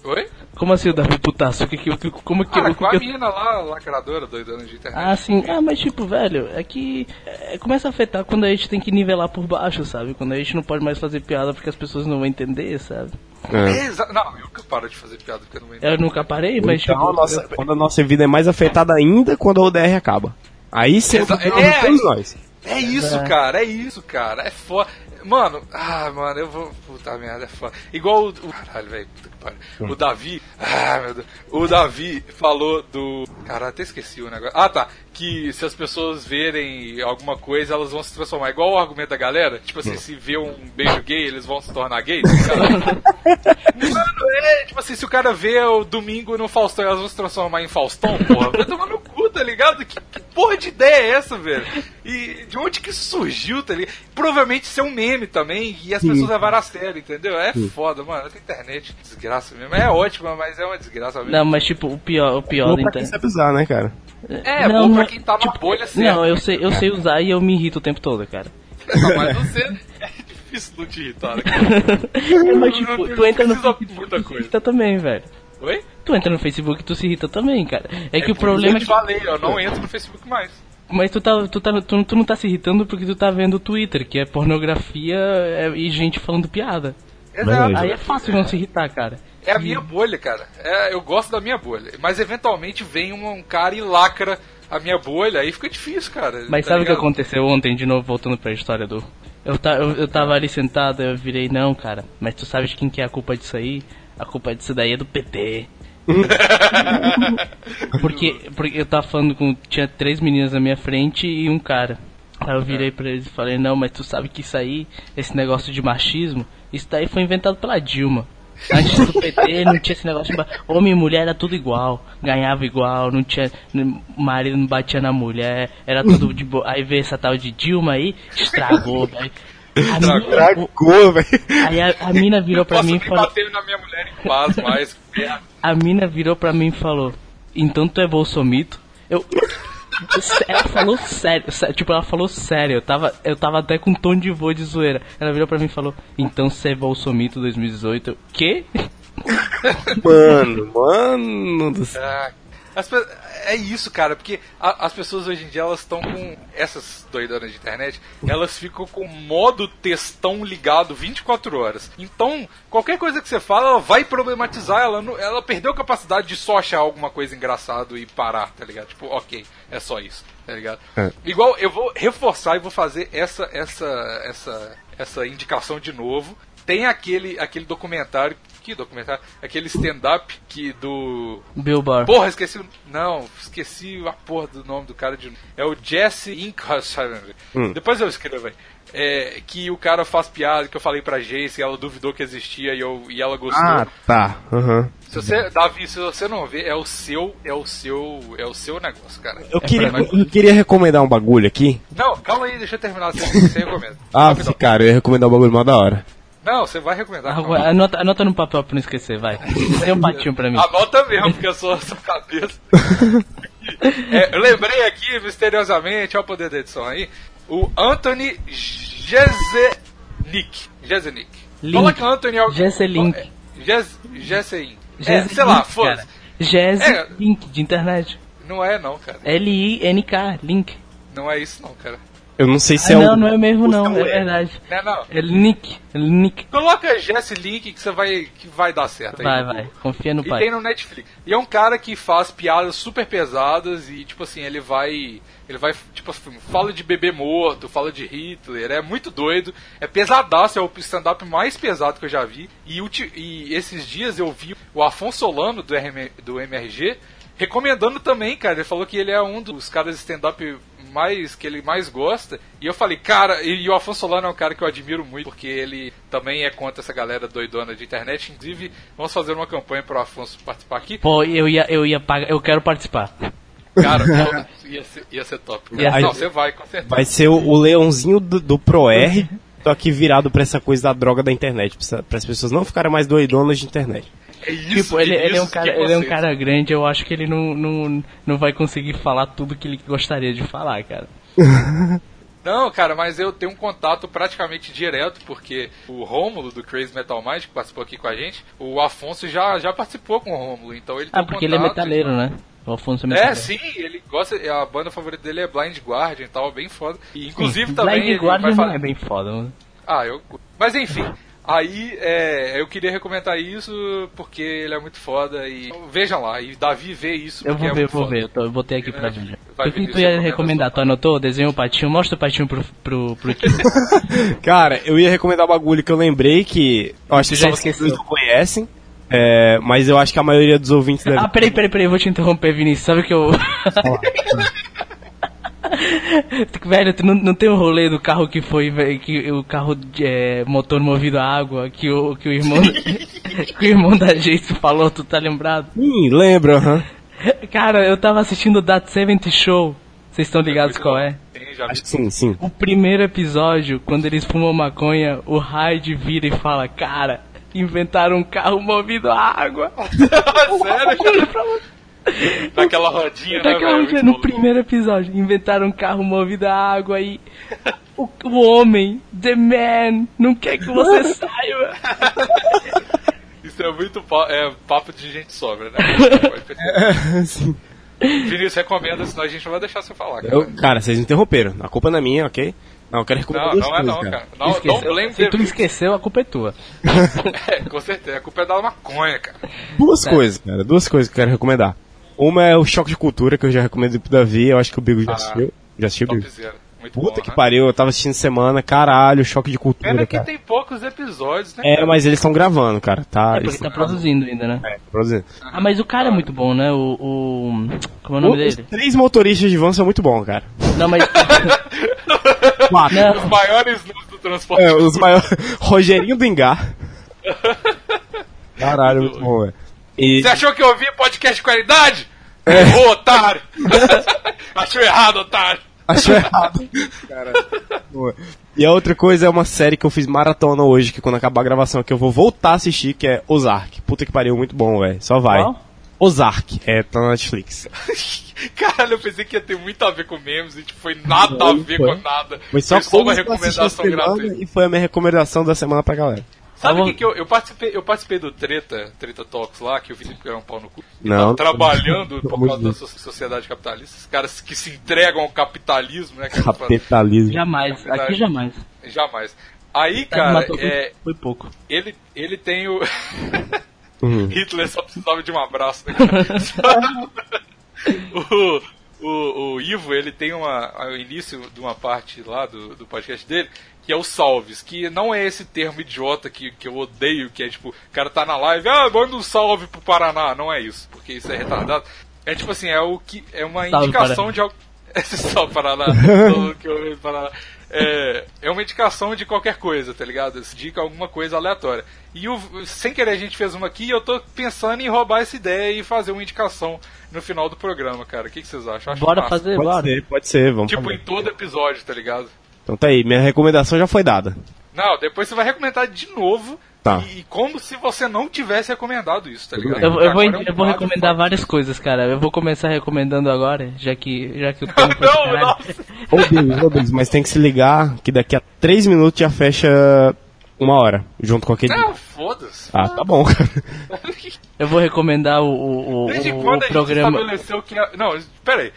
Oi? Como assim o Davi putaço? O que que, que- como que, Ah, o que com a eu- mina lá, lacradora, doidona de internet. Ah, sim. Ah, mas tipo, velho, é que é, começa a afetar quando a gente tem que nivelar por baixo, sabe? Quando a gente não pode mais fazer piada porque as pessoas não vão entender, sabe? É. É, exa- Não, eu que paro de fazer piada porque eu não entendo. Eu nunca parei, mas Então, tipo. a nossa- quando a nossa vida é mais afetada ainda quando a ODR acaba. Aí Exa- é, é, nós. É isso, É. cara, é isso, cara. É foda. Mano, ah, mano, eu vou. Puta merda, é foda. Igual o. o- Caralho, velho, puta que pariu. O Davi. Ah, meu Deus. O Davi falou do. Caralho, até esqueci o negócio. Ah, tá. Que se as pessoas verem alguma coisa, elas vão se transformar. Igual o argumento da galera. Tipo assim, se vê um beijo gay, eles vão se tornar gays. tá? Mano, é, tipo assim, se o cara vê o domingo no Faustão, elas vão se transformar em Faustão, porra. Vai tomar no cu, tá ligado? Que, que porra de ideia é essa, velho? E de onde que isso surgiu, tá ligado? Provavelmente isso é um meme também, e as pessoas levaram a sério, entendeu? É foda, mano. Essa internet, desgraça mesmo. É ótima, mas é uma desgraça mesmo. Não, mas tipo, o pior, o pior da internet. sabe usar, né, cara? É, Não, bom pra não- quem tá na bolha certa. Não, eu sei, eu sei usar e eu me irrito o tempo todo, cara. Mas você é difícil não te irritar, né? cara? É, mas tipo, tu entra no Precisa Facebook muita se coisa. irrita também, velho. Oi? Tu entra no Facebook e tu se irrita também, cara. É que o problema é isso que. eu te falei, eu não entro no Facebook mais. Mas tu, tá, tu, tá, tu, tu não tá se irritando porque tu tá vendo o Twitter, que é pornografia é, e gente falando piada. Exato. Aí é fácil não se irritar, cara. É a minha bolha, cara. É, eu gosto da minha bolha. Mas eventualmente vem um, um cara e lacra a minha bolha, aí fica difícil, cara. Mas tá sabe o que aconteceu ontem, de novo, voltando pra história do. Eu, ta, eu, eu tava ali sentado, eu virei, não, cara, mas tu sabes quem que é a culpa disso aí? A culpa disso daí é do PT. porque, porque eu tava falando com. Tinha três meninas na minha frente e um cara. Aí eu virei pra eles e falei, não, mas tu sabe que isso aí, esse negócio de machismo, isso daí foi inventado pela Dilma. Antes do PT não tinha esse negócio de homem e mulher era tudo igual, ganhava igual, não tinha marido não batia na mulher, era tudo de boa. Aí veio essa tal de Dilma aí, estragou, velho. A mina- velho. Aí a, a mina virou pra mim e falou, bater na minha mulher em paz, mas. a mina virou pra mim e falou, então tu é bolsomito? Eu ela falou sério, sé- tipo, ela falou sério, eu tava, eu tava até com um tom de voz de zoeira. Ela virou pra mim e falou, então você é Bolsomito 2018? Eu, quê? Mano, mano do céu. Ah, as é isso, cara, porque a- as pessoas hoje em dia elas estão com essas doidonas de internet, elas ficam com o modo textão ligado 24 horas. Então, qualquer coisa que você fala, ela vai problematizar, ela, não- ela perdeu a capacidade de só achar alguma coisa engraçado e parar, tá ligado? Tipo, ok, é só isso, tá ligado? É. Igual eu vou reforçar e vou fazer essa essa essa essa indicação de novo. Tem aquele aquele documentário, que documentário? Aquele stand-up que do Bill Barr. Porra, esqueci o. Não, esqueci a porra do nome do cara de. É o Jesse Inkhausen. Hum. Depois eu escrevo aí. É, que o cara faz piada, que eu falei pra Jace, ela duvidou que existia e, eu, e ela gostou. Ah, tá. Aham. Se você, Davi, se você não vê, é o seu, é o seu, é o seu negócio, cara. Eu queria, pra- eu queria recomendar um bagulho aqui. Não, calma aí, deixa eu terminar, você, você recomenda. Ah, cara, eu ia recomendar um bagulho mal da hora. Não, você vai recomendar. Agora, anota, anota no papel pra não esquecer, vai. Tem um patinho pra mim. Anota mesmo, porque eu sou a sua cabeça. É, lembrei aqui, misteriosamente, olha o poder da edição aí, o Anthony Jezenik. Jezenik. Coloca Anthony... al- Jeselink. É. É, sei lá, Link, foda cara. Jazz É. Link de internet. Não é não, cara. L-I-N-K, Link. Não é isso não, cara. Eu não sei se Ah, é não, um. não é mesmo não, Não é é. verdade. Não, é não. É Nick, é Nick. Coloca Jesse Link que você vai que vai dar certo aí. Vai, vai, confia no E pai. tem no Netflix. E é um cara que faz piadas super pesadas e, tipo assim, ele vai. Ele vai, tipo assim, fala de bebê morto, fala de Hitler, é muito doido, é pesadaço, é o stand-up mais pesado que eu já vi. E, ulti- e esses dias eu vi o Afonso Solano do, RM, do MRG recomendando também, cara. Ele falou que ele é um dos caras de stand-up mais que ele mais gosta. E eu falei, cara, e, e o Afonso Solano é um cara que eu admiro muito, porque ele também é contra essa galera doidona de internet. Inclusive, vamos fazer uma campanha pro Afonso participar aqui. Pô, eu ia, eu ia pagar, eu quero participar. Cara, não, ia, ser, ia ser top. Ia não, você vai, com certeza. Vai ser o, o leãozinho do, do ProR, só que virado pra essa coisa da droga da internet, para as pessoas não ficarem mais doidonas de internet. É isso, Tipo, ele, ele é um cara, ele é um cara grande, eu acho que ele não, não, não vai conseguir falar tudo que ele gostaria de falar, cara. Não, cara, mas eu tenho um contato praticamente direto, porque o Rômulo do Crazy Metal Mind, que participou aqui com a gente, o Afonso já, já participou com o Rômulo, então ele tem Ah, porque ele é contato, metaleiro, né? O Afonso é É, metaleiro. sim, ele gosta. A banda favorita dele é Blind Guardian e tal, bem foda. E inclusive também. Blind ele Guardian vai não fa- é bem foda, mano. Ah, eu. Mas enfim. Aí é, eu queria recomendar isso porque ele é muito foda e vejam lá, e Davi vê isso Eu porque vou é ver, muito vou foda. ver, eu, tô, eu botei aqui pra ver. O que tu ia recomenda recomendar? Tu anotou? Desenha o patinho, mostra o patinho pro, pro, pro. Cara, eu ia recomendar um bagulho que eu lembrei que eu acho que já esqueceu. não conhecem, é, mas eu acho que a maioria dos ouvintes deve... Ah, peraí, peraí, peraí, eu vou te interromper, Vinícius. Sabe que eu. Velho, tu não, não tem o rolê do carro que foi. velho, que o carro é, motor movido a água, que o, que o irmão. que o irmão da gente falou, tu tá lembrado? Sim, lembra, aham. Cara, eu tava assistindo o That 70 Show. Vocês estão ligados qual é? Acho que sim, sim. O primeiro episódio, quando eles fumam maconha, o Hyde vira e fala: Cara, inventaram um carro movido a água. Sério? Naquela rodinha, né, dia, Muito no bom. primeiro episódio, inventaram um carro movido a água e o, o homem, the man, não quer que você saiba. Isso é muito pa- é, papo de gente sobra, né? É, sim. Vinícius, recomenda, senão a gente não vai deixar você falar. Cara. Eu, cara, vocês me interromperam. A culpa não é minha, ok? Não, eu quero recomendar Não, duas não é coisas, não, cara. cara. Não, don't blame Se tu esqueceu, a culpa é tua. É, com certeza. A culpa é da maconha, cara. Duas coisas, cara. Duas coisas que eu quero recomendar. Uma é o Choque de Cultura, que eu já recomendo pro Davi. Eu acho que o Bigo já Ah, assistiu. Já assistiu, Bigo? Muito Puta bom, que né? pariu, eu tava assistindo semana. Caralho, Choque de Cultura, Pena que cara. tem poucos episódios, né? É, mas eles estão gravando, cara. Tá, É eles porque tá produzindo ainda, né? gravando, produzindo. Ah, mas o cara é muito bom, né? O. o como é o nome Os dele? três motoristas de van são muito bons, cara. Não, mas. Quatro. Os Não, maiores nomes do transporte. É, os maiores. Rogerinho do Engar. Caralho, muito bom, velho. E, Você achou que eu ouvia podcast de qualidade? É. Ô, otário! Achou errado, otário! Achou errado. Boa. E a outra coisa é uma série que eu fiz maratona hoje, que quando acabar a gravação aqui eu vou voltar a assistir, que é Ozark. Puta que pariu, muito bom, velho. Só vai. Qual? Ozark, é, tá na Netflix. Caralho, eu pensei que ia ter muito a ver com memes e tipo, foi nada a ver foi. com nada. Foi só, uma coisas pra assistir recomendação gratuita. E foi a minha recomendação da semana pra galera. Sabe o que, que eu, eu participei? Eu participei do Treta, Treta Talks lá, que o Felipe era um pau no cu. Não. Tava trabalhando Pelo por causa da sociedade capitalista. Os caras que se entregam ao capitalismo, né? Capitalismo. jamais. Aqui jamais. Jamais. Aí, Tá, cara, é, Foi pouco. ele, ele tem o. Uhum. Hitler só precisava de um abraço. Né? cara? o, o, o Ivo, ele tem uma, o início de uma parte lá do, do podcast dele, que é o salves, que não é esse termo idiota que, que eu odeio, que é tipo, o cara tá na live, ah, manda um salve pro Paraná. Não é isso, porque isso é retardado. É tipo assim, é o que é uma Salve, indicação de algo. Esse salve Paraná, que eu Paraná. É, é uma indicação de qualquer coisa, tá ligado? Indica alguma coisa aleatória. E o, sem querer a gente fez uma aqui e eu tô pensando em roubar essa ideia e fazer uma indicação no final do programa, cara. O que, que vocês acham? Acho Bora massa. fazer, Pode bora. ser, pode ser, vamos Tipo, fazer. em todo episódio, tá ligado? Então tá aí, minha recomendação já foi dada. Não, depois você vai recomendar de novo. Tá. E, e como se você não tivesse recomendado isso, tá ligado? Eu, eu vou, é um eu vou recomendar forte. várias coisas, cara. Eu vou começar recomendando agora, já que, já que o tempo Não, nossa. Ô, Deus, ô, Deus, mas tem que se ligar que daqui a três minutos já fecha uma hora, junto com aquele... Não, foda-se. Ah, tá bom, cara. Eu vou recomendar o, o, o, Desde o- quando o a gente programa. estabeleceu que. a- Não, pera aí.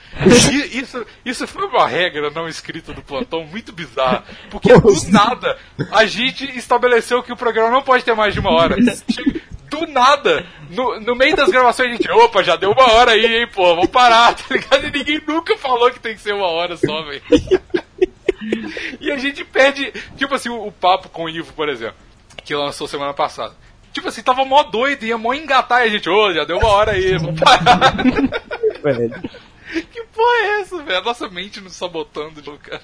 I- Isso, isso foi uma regra não escrita do plantão muito bizarra. Porque do nada a gente estabeleceu que o programa não pode ter mais de uma hora. Do nada, no, no meio das gravações a gente, opa, já deu uma hora aí, hein, pô, vamos parar, tá ligado? E ninguém nunca falou que tem que ser uma hora só, velho. E a gente perde, tipo assim, o, o papo com o Ivo, por exemplo, que lançou semana passada. Tipo assim, tava mó doido, ia mó engatar e a gente, ô, já deu uma hora aí, vamos parar. Que porra é essa, velho? A nossa mente nos sabotando, cara.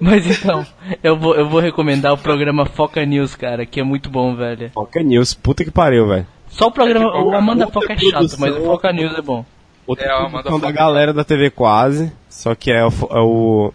Mas então, eu vou, eu vou recomendar o programa Foca News, cara, que é muito bom, velho. Foca News, puta que pariu, velho. Só o programa. tipo, o Amanda Foca é chato, produção. mas o Foca News é bom. Outra É, a Amanda da Foca. galera da TV Quase, só que é o, é o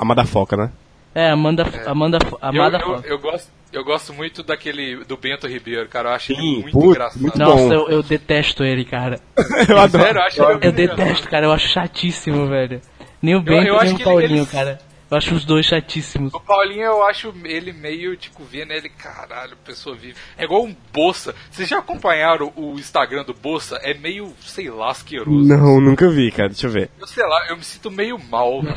Amada Foca, né? É, Amanda, Amanda, Eu, Amanda eu, Foca. eu gosto, eu gosto muito daquele do Bento Ribeiro, cara. Eu acho ele Sim, muito puta, engraçado. muito Nossa, bom. eu, eu detesto ele, cara. Eu adoro. Sério, eu acho ele Eu muito detesto, cara, eu acho chatíssimo, velho. Nem o Bento, eu nem o ele- Paulinho, eles- cara. Eu acho os dois chatíssimos. O Paulinho, eu acho ele meio, tipo, vendo ele, caralho, pessoa vive. É igual um Bolsa. Vocês já acompanharam o Instagram do Bolsa? É meio, sei lá, asqueroso. Não, nunca vi, cara. Deixa eu ver. Eu sei lá, eu me sinto meio mal.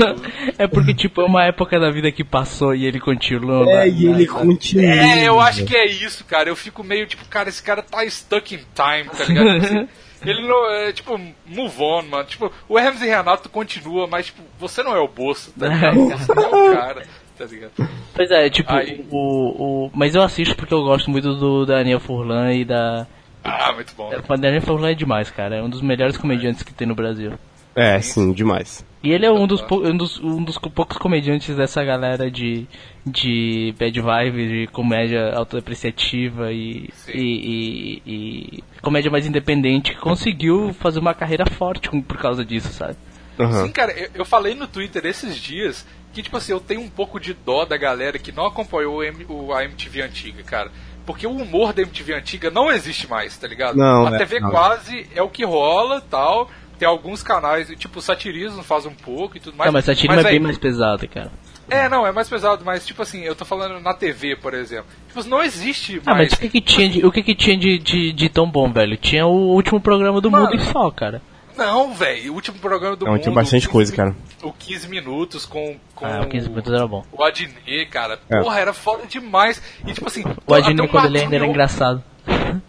É porque, tipo, é uma época da vida que passou e ele continua. É, né? e ele continua. é, eu acho que é isso, cara. Eu fico meio, tipo, cara, esse cara tá stuck in time, tá ligado? Ele não é, tipo, move on, mano. Tipo, o Hermes e Renato continua, mas, tipo, você não é o Bolsa, tá ligado? Você é o cara, tá ligado? Pois é, tipo, Aí- o, o. Mas eu assisto porque eu gosto muito do Daniel Furlan e da. Ah, muito bom. O Daniel Furlan é demais, cara. É um dos melhores comediantes que tem no Brasil. É, sim, demais. E ele é um dos, um dos, um dos poucos comediantes dessa galera de, de bad vibe, de comédia autodepreciativa e, e, e, e comédia mais independente que conseguiu fazer uma carreira forte por causa disso, sabe? Aham. Sim, cara, eu, eu falei no Twitter esses dias que, tipo assim, eu tenho um pouco de dó da galera que não acompanhou o M- o- a MTV antiga, cara. Porque o humor da MTV antiga não existe mais, tá ligado? Não, a né? TV Não. quase é o que rola tal. Tem alguns canais, tipo, satirismo faz um pouco e tudo mais. não, mas satirismo é aí- bem mais pesado, cara. É, não, é mais pesado, mas tipo assim, eu tô falando na TV, por exemplo. Tipo, não existe Ah, mais. mas o que, que tinha, de, o que, que tinha de, de, de tão bom, velho? Tinha o último programa do Mano. mundo e só, cara. Não, velho, o último programa do Não, mundo. tinha bastante o 15 coisa, cara. O 15 minutos com. com Ah, o 15 minutos era bom. O Adnet, cara. É. Porra, era foda demais. E tipo assim. O até quando ele ainda era engraçado.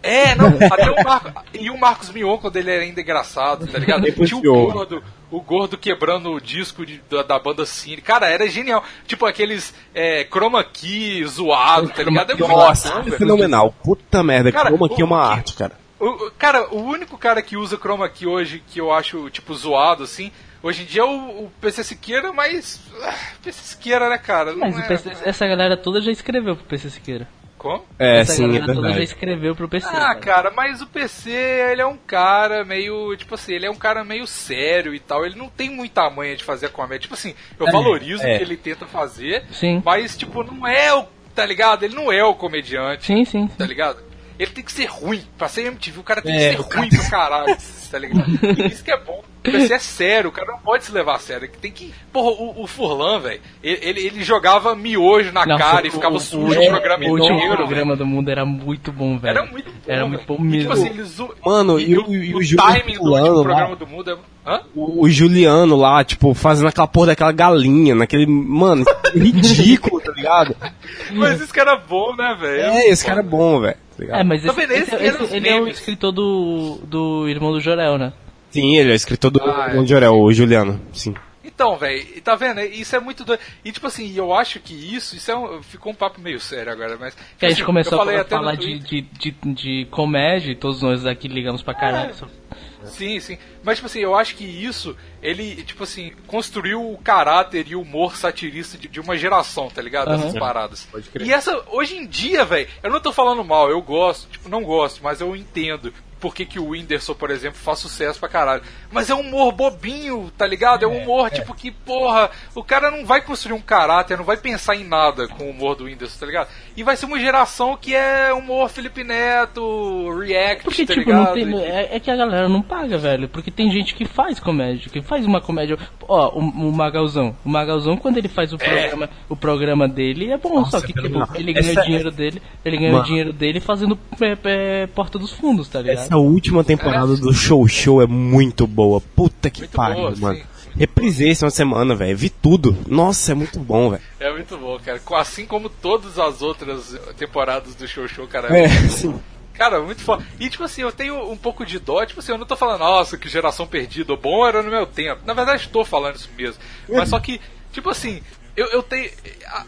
É, não, até o Marcos. E o Marcos Mion quando ele era ainda engraçado, tá ligado? Depois Tinha o gordo. O gordo quebrando o disco de- da, da banda Cine. Cara, era genial. Tipo aqueles é, chroma key zoado, tá ligado? É Nossa, bom, é fenomenal. Puta merda, Cara, como aqui é uma arte, cara. O, cara, o único cara que usa chroma key hoje que eu acho, tipo, zoado, assim, hoje em dia é o, o PC Siqueira, mas. ah, PC Siqueira, né, cara? Não Mas o é- PC essa galera toda já escreveu pro PC Siqueira. É, essa sim, é galera toda já verdade. escreveu pro PC. Ah, cara, mas o PC, ele é um cara meio, tipo assim, ele é um cara meio sério e tal, ele não tem muita manha de fazer comédia. Tipo assim, eu É, valorizo é. o que ele tenta fazer, Sim. mas, tipo, não é o, tá ligado? Ele não é o comediante, Sim, sim. tá ligado? Ele tem que ser ruim. Pra ser MTV, o cara tem É, que ser ruim pra caralho, tá ligado? Isso que é bom. O PC é sério, o cara não pode se levar a sério. Tem que. Porra, o, o Furlan, velho, ele, ele, jogava miojo na Nossa, cara e o- ficava o, sujo o, o programa o último inteiro. programa do mundo era muito bom, velho. Era muito bom. Era muito bom E, mesmo. Tipo assim, zo- Mano, e o- e o Júlio timing do Fulano último lá? programa do mundo é. Hã? O, o Juliano lá, tipo, fazendo aquela porra daquela galinha, naquele. Mano, ridículo, tá ligado? Mas isso que era bom, né, velho? É, esse cara é bom, velho. tá? É, mas esse, esse- Esse esse- ele é o escritor do, do irmão do Jorel, né? Sim, ele é escritor do Ah, é. Irmão de Orel, o Juliano. Sim. Então, velho, tá vendo? Isso é muito doido. E tipo assim, eu acho que isso, isso é um, ficou um papo meio sério agora, mas. Que a assim, gente começou eu falei a falar de, de, de, de comédia e todos nós aqui ligamos pra caralho. Sim, sim. Mas, tipo assim, eu acho que isso, ele, tipo assim, construiu o caráter e o humor satirista de, de uma geração, tá ligado? Aham. Essas paradas. E essa, hoje em dia, velho, eu não tô falando mal, eu gosto, tipo, não gosto, mas eu entendo. Por que, que o Whindersson, por exemplo, faz sucesso pra caralho. Mas é um humor bobinho, tá ligado? É um humor, tipo, que, porra, o cara não vai construir um caráter, não vai pensar em nada com o humor do Whindersson, tá ligado? E vai ser uma geração que é humor Felipe Neto, React, Porque, tá tipo, ligado? não tem, é, é que a galera não paga, velho. Porque tem gente que faz comédia, que faz uma comédia. Ó, o, o Magalzão. O Magalzão, quando ele faz o programa, o programa dele, é bom. Nossa, só que, é tipo, ele ganha Essa- o dinheiro dele. Ele ganha o dinheiro dele fazendo é, é, Porta dos Fundos, tá ligado? Essa última temporada do Show Show é muito boa. Puta que Muito pariu, boa, mano. sim. Reprisei essa semana, velho. Vi tudo. Nossa, é muito bom, velho. É muito bom, cara. Assim como todas as outras temporadas do Show Show, cara. É, muito bom. Cara, muito foda. E tipo assim, eu tenho um pouco de dó, tipo assim, eu não tô falando, nossa, que geração perdida, o bom era no meu tempo. Na verdade, estou falando isso mesmo. Mas só que, tipo assim, eu, eu tenho.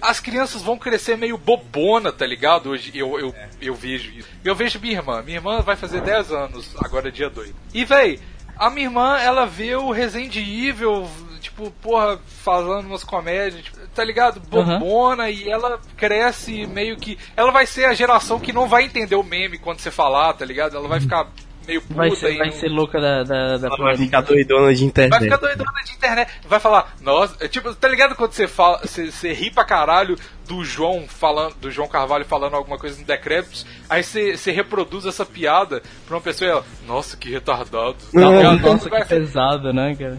As crianças vão crescer meio bobona, tá ligado? Hoje eu, eu, eu vejo isso. Eu vejo minha irmã. Minha irmã vai fazer 10 anos, agora é dia 2. E, véi, A minha irmã, ela vê o Resident Evil, tipo, porra, falando umas comédias, tipo, tá ligado? Bobona, e ela cresce meio que. Ela vai ser a geração que não vai entender o meme quando você falar, tá ligado? Ela vai ficar meio puta Vai ser, e vai não- ser louca da, da, da Ela vai ficar doidona de Vai internet. ficar doidona de internet. Vai falar, nossa, é tipo, tá ligado quando você fala, você, você ri pra caralho do João falando, do João Carvalho falando alguma coisa no Decréptos, aí você, você reproduz essa piada pra uma pessoa e ela, nossa, que retardado. Não, Tá ligado? Nossa, Vai que pesado, né, cara?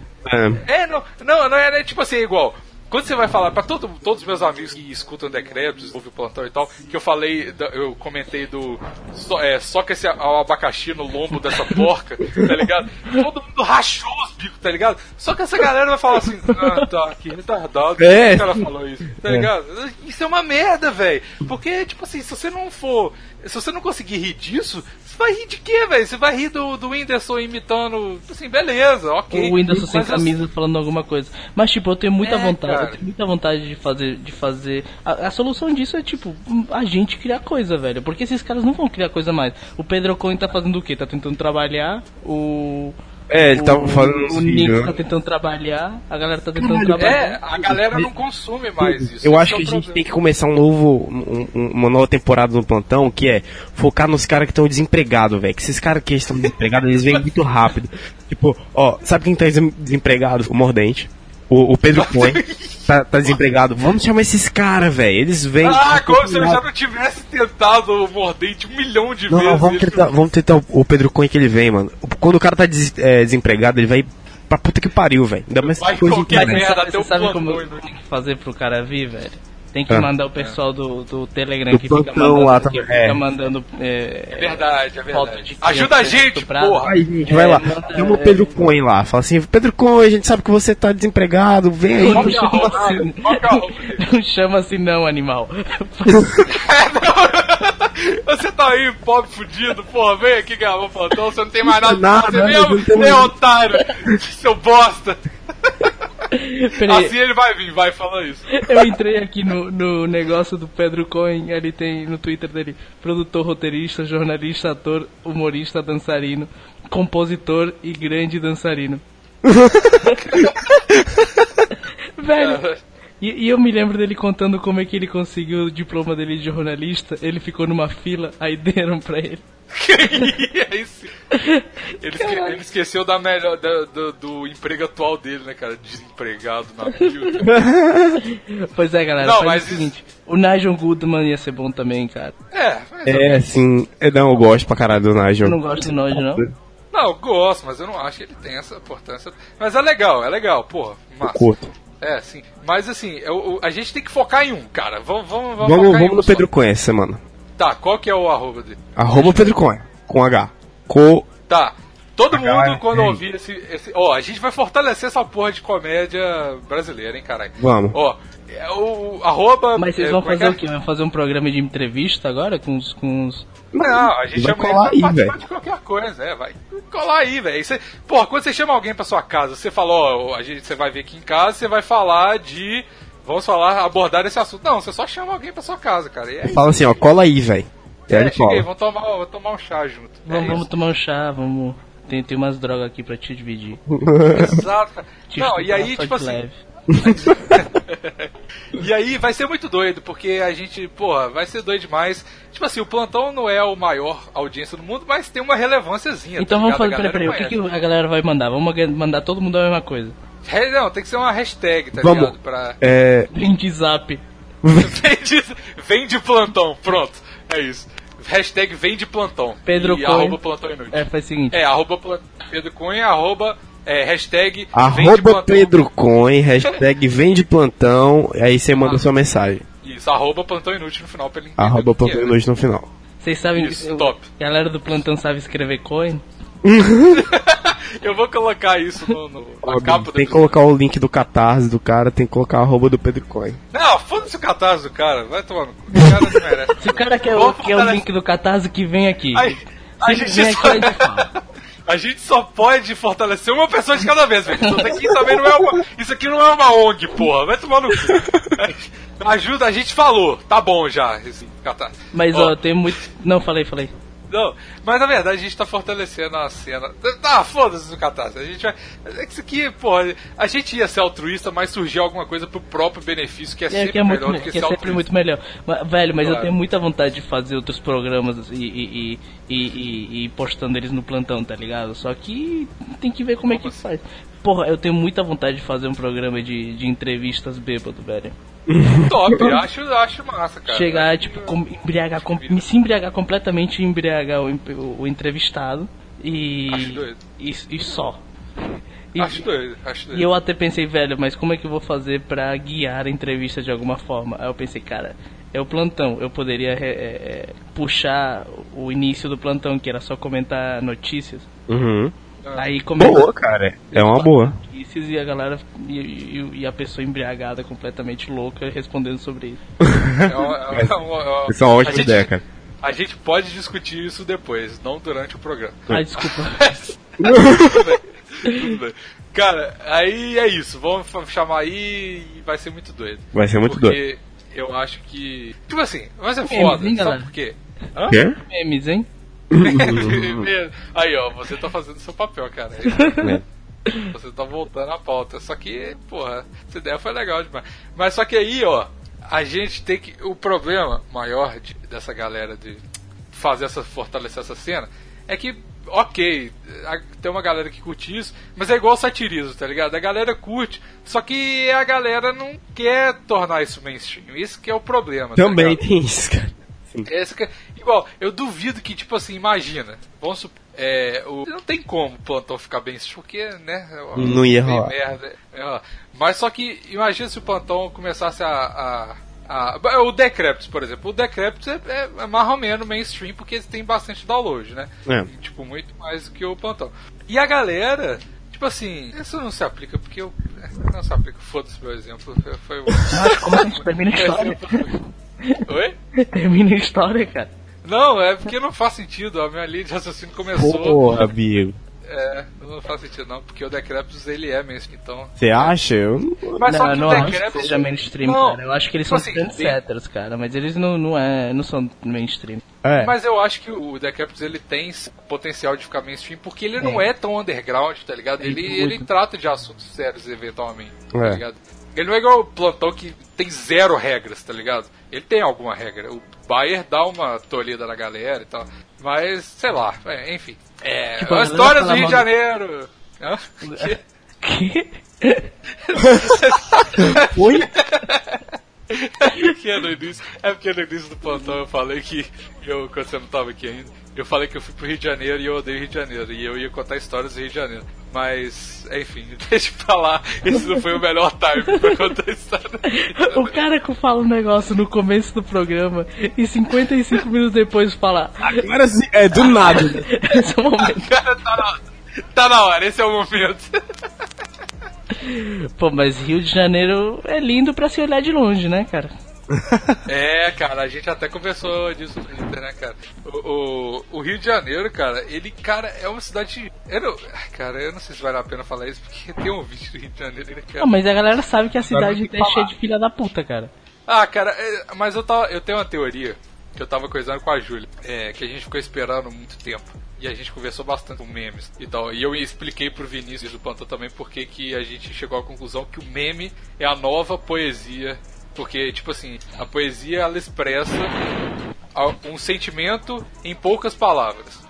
É. é, não, não, não é, é tipo assim, é igual. Quando você vai falar pra todo, todos os meus amigos que escutam Decretos, ouvem o plantão e tal, que eu falei, eu comentei do. Só, é, só que esse a- o abacaxi no lombo dessa porca, tá ligado? Todo mundo rachou os bicos, tá ligado? Só que essa galera vai falar assim, ah, tá, que retardado, É. o cara falou isso, tá ligado? Isso é uma merda, velho. Porque, tipo assim, se você não for. Se você não conseguir rir disso, você vai rir de quê, velho? Você vai rir do, do Whindersson imitando. Assim, beleza, ok. O Whindersson sem eu- camisa falando alguma coisa. Mas, tipo, eu tenho muita É, vontade, cara. eu tenho muita vontade de fazer. De fazer... A, a solução disso é, tipo, a gente criar coisa, velho. Porque esses caras não vão criar coisa mais. O Pedro Cohen tá fazendo o quê? Tá tentando trabalhar. O. É, ele tava falando O Nick tá né? tentando trabalhar. A galera tá tentando É, trabalhar. a galera não consome mais isso. Eu acho é que a gente problema. tem que começar um novo, um- um- uma nova temporada no plantão, que é focar nos caras que estão desempregados, velho. Que esses caras que estão desempregados, eles vêm muito rápido. Tipo, ó, sabe quem tá desem- desempregado? O Mordente. O, o Pedro Cohen tá, tá desempregado. Vamos chamar esses caras, velho. Eles vêm. Ah, como se eu já não tivesse tentado o mordente um milhão de Não, vezes. não, vamos tentar, vamos tentar o, o Pedro Cohen que ele vem, mano. Quando o cara tá des- é, desempregado, ele vai pra puta que pariu, velho. Ainda mais Vai coisa qualquer merda, você até o sabe, como tem que fazer pro cara vir, velho? Tem que Ah. mandar o pessoal do, do Telegram Do que fica plantão mandando, lá que fica é. mandando é, É verdade, é verdade. de Ajuda a gente, porra. Aí, gente, vai É, lá. manda- Chama o Pedro Cohen lá. Fala assim, Pedro Cohen, a gente sabe que você tá desempregado, vem aí. Não é chama assim, é dele? não chama assim não, animal. Você tá aí, pobre fudido, porra, vem aqui gravar o plantão, você não tem mais nada pra fazer não mesmo, é mais- otário, seu bosta. Peraí, Assim ele vai vir, vai falar isso. eu entrei aqui no, no negócio do Pedro Cohen, ele tem no Twitter dele, produtor, roteirista, jornalista, ator, humorista, dançarino, compositor e grande dançarino. Velho, E, e eu me lembro dele contando como é que ele conseguiu o diploma dele de jornalista. Ele ficou numa fila, aí deram pra ele. É isso. Ele, esque- ele esqueceu da melhor, da- do, do emprego atual dele, né, cara? Desempregado na vida. Pois é, galera, Não, mas o seguinte. O Nigel Goodman ia ser bom também, cara. É, mas É, sim. Eu não eu gosto pra caralho do Nigel. Eu não gosto do Nigel, não. Não, eu gosto, mas eu não acho que ele tem essa importância. Mas é legal, é legal, porra. Massa. Curto. É, sim. Mas assim, eu- eu- a gente tem que focar em um, cara. Vamos, vamos, vamos, Vamos, vamos um no só. Pedro Cohen essa semana. Tá, qual que é o arroba dele? Arroba Pedro Cohen. Com H. Co. Tá. Todo H, mundo, quando hein? ouvir esse, esse. Ó, a gente vai fortalecer essa porra de comédia brasileira, hein, caralho. Vamos. Ó, é o arroba. Mas vocês é, vão é fazer o quê? Vão fazer um programa de entrevista agora com os. Com os... Não, a gente Vai chama ele colar pra aí, participar de qualquer coisa, é, vai. Colar aí, velho. Porra, quando você chama alguém pra sua casa, você fala, ó, a gente, você vai vir aqui em casa, você vai falar de. Vamos falar, abordar esse assunto. Não, você só chama alguém pra sua casa, cara. E é isso. Fala assim, ó, cola aí, velho. É, ele cheguei, vamos tomar, vamos tomar um chá junto. Vamos, é vamos tomar um chá, vamos. Tem, tem umas drogas aqui pra te dividir. Exato, cara. Te Não, e aí, tipo assim. leve. E aí vai ser muito doido, porque a gente, porra, vai ser doido demais. Tipo assim, o plantão não é o maior audiência do mundo, mas tem uma relevânciazinha. Então tá vamos ligado? fazer. Peraí, o que, que a galera vai mandar? Vamos mandar todo mundo a mesma coisa. Re- Não, tem que ser uma hashtag, tá Vamos. ligado? Pra... É. Link de zap. vem, de, vem de plantão, pronto. É isso. Hashtag vem de plantão. Pedro e Cohen. arroba plantão inútil. É, faz o seguinte. É, arroba Pedro Cunha, arroba é, hashtag vem de Arroba. Pedro Cohen, hashtag vem de plantão, aí você manda sua mensagem. Isso, arroba plantão inútil no final pra ele Arroba que plantão é. inútil no final. Vocês sabem Isso, eu- top. Galera do plantão sabe escrever coin? Eu vou colocar isso no, no na capa do Tem que colocar o link do catarse do cara, tem que colocar a arroba do Pedro Cohen. Não, foda-se o catarse do cara, vai cu. O cara não merece. Se o cara quer, o, quer o link do Catarse, que vem aqui. Aí, a gente vem só... aqui, a gente fala. A gente só pode fortalecer uma pessoa de cada vez, velho. Isso aqui também não é uma. Isso aqui não é uma ONG, porra. Vai tomar no cu. Ajuda, a gente falou. Tá bom já. Mas, ó, tem muito... Não, falei, falei. Não, mas na verdade a gente tá fortalecendo a cena. Tá, foda-se o catarse. A gente vai. É que isso aqui, porra, a gente ia ser altruísta, mas surgiu alguma coisa pro próprio benefício, que é É, sempre que é melhor me- do que, que é ser sempre altruísta. muito melhor. Mas, velho, mas eu Claro. tenho muita vontade de fazer outros programas e, e, e, e, e- ir postando eles no plantão, tá ligado? Só que tem que ver como, é que Como assim? faz. Porra, eu tenho muita vontade de fazer um programa de, de entrevistas bêbado, velho. Top, acho, acho massa, cara. Chegar, Acho tipo, com- embriagar, com, me se embriagar completamente e embriagar o, o, o entrevistado e, Acho doido. e, e só. E, Acho doido, acho doido. e eu até pensei, velho, mas como é que eu vou fazer pra guiar a entrevista de alguma forma? Aí eu pensei, cara, é o plantão. Eu poderia é, é, puxar o início do plantão, que era só comentar notícias. Uhum. Aí começa Boa, cara. É uma boa. e a galera e, e- e a pessoa embriagada, completamente louca, respondendo sobre isso. É uma- é uma- é uma- Essa é uma ótima ideia, cara. A gente pode discutir isso depois, não durante o programa. Ah, desculpa. Tudo bem, tudo bem. Cara, aí é isso. Vamos chamar aí e vai ser muito doido. Vai ser muito porque eu acho que. Tipo assim, vai ser Memes, foda. hein, Sabe galera? por quê? Hã? Quê? Memes, hein? aí, ó, você tá fazendo seu papel, cara. É. Você tá voltando à pauta. Só que, porra, essa ideia foi legal demais. Mas só que aí, ó, a gente tem que. O problema maior de- dessa galera de fazer essa. fortalecer essa cena é que, ok, tem uma galera que curte isso, mas é igual satirismo, tá ligado? A galera curte, só que a galera não quer tornar isso mainstream. Isso que é o problema. tá Também ligado? tem isso, cara. Esse igual, eu duvido que, tipo assim, imagina, vamos supor, é, o, não tem como o plantão ficar bem, porque, né? é Não ia rolar. merda, é, ó. Mas só que, imagina se o plantão começasse a. a, a- o Decreptus, por exemplo. O Decreptus é, é, é mais ou menos mainstream, porque eles têm bastante download, né? É. E, tipo, muito mais do que o plantão. E a galera. Tipo assim, isso não se aplica porque eu. Não se aplica, foda-se meu exemplo. Foi. Mas como termina a história? Oi? termina a história, cara. Não, é porque não faz sentido. A minha linha de raciocínio começou. Porra, amigo. É, não faz sentido não, porque o Decreptus ele é mesmo, então. Você acha? Eu não... Mas não, só que não o acho que Decreptus. seja mainstream, Não, cara. Eu acho que eles tipo são assim, trendsetters, cara. Mas eles não, não, é, não são mainstream. É. Mas eu acho que o Decreptus ele tem potencial de ficar mainstream porque ele não é tão underground, tá ligado? Ele, Ele ele trata de assuntos sérios eventualmente, tá É. ligado? Ele não é igual o plantão que tem zero regras, tá ligado? Ele tem alguma regra. O Bayer dá uma tolhida na galera e tal. Mas, sei lá, é, enfim. É, Tipo, a histórias do Rio de Janeiro. Hã? Que? Oi? porque no início, é porque no início do plantão eu falei que eu, quando você não tava aqui ainda, eu falei que eu fui pro Rio de Janeiro e eu odeio Rio de Janeiro. E eu ia contar histórias do Rio de Janeiro. Mas, enfim, deixa pra lá. Esse não foi o melhor time pra contar história. do Rio de Janeiro. O cara que fala um negócio no começo do programa e 55 minutos depois fala. Agora sim, é do nada. Esse é o momento. Cara, tá na hora. Tá na hora, esse é o momento. Pô, mas Rio de Janeiro é lindo pra se olhar de longe, né, cara? É, cara, a gente até conversou disso no Twitter, né, cara? O, o, o Rio de Janeiro, cara, ele, cara, é uma cidade. Eu não, cara, eu não sei se vale a pena falar isso, porque tem um vídeo do Rio de Janeiro, né, cara? Ah, mas a galera sabe que a cidade é cheia de filha da puta, cara. Ah, cara, é, mas eu, tava, eu tenho uma teoria que eu tava coisando com a Júlia, é, que a gente ficou esperando muito tempo. E a gente conversou bastante com memes e tal. E eu expliquei pro Vinícius do Plantão também porque que a gente chegou à conclusão que o meme é a nova poesia. Porque, tipo assim, a poesia ela expressa a- um sentimento em poucas palavras.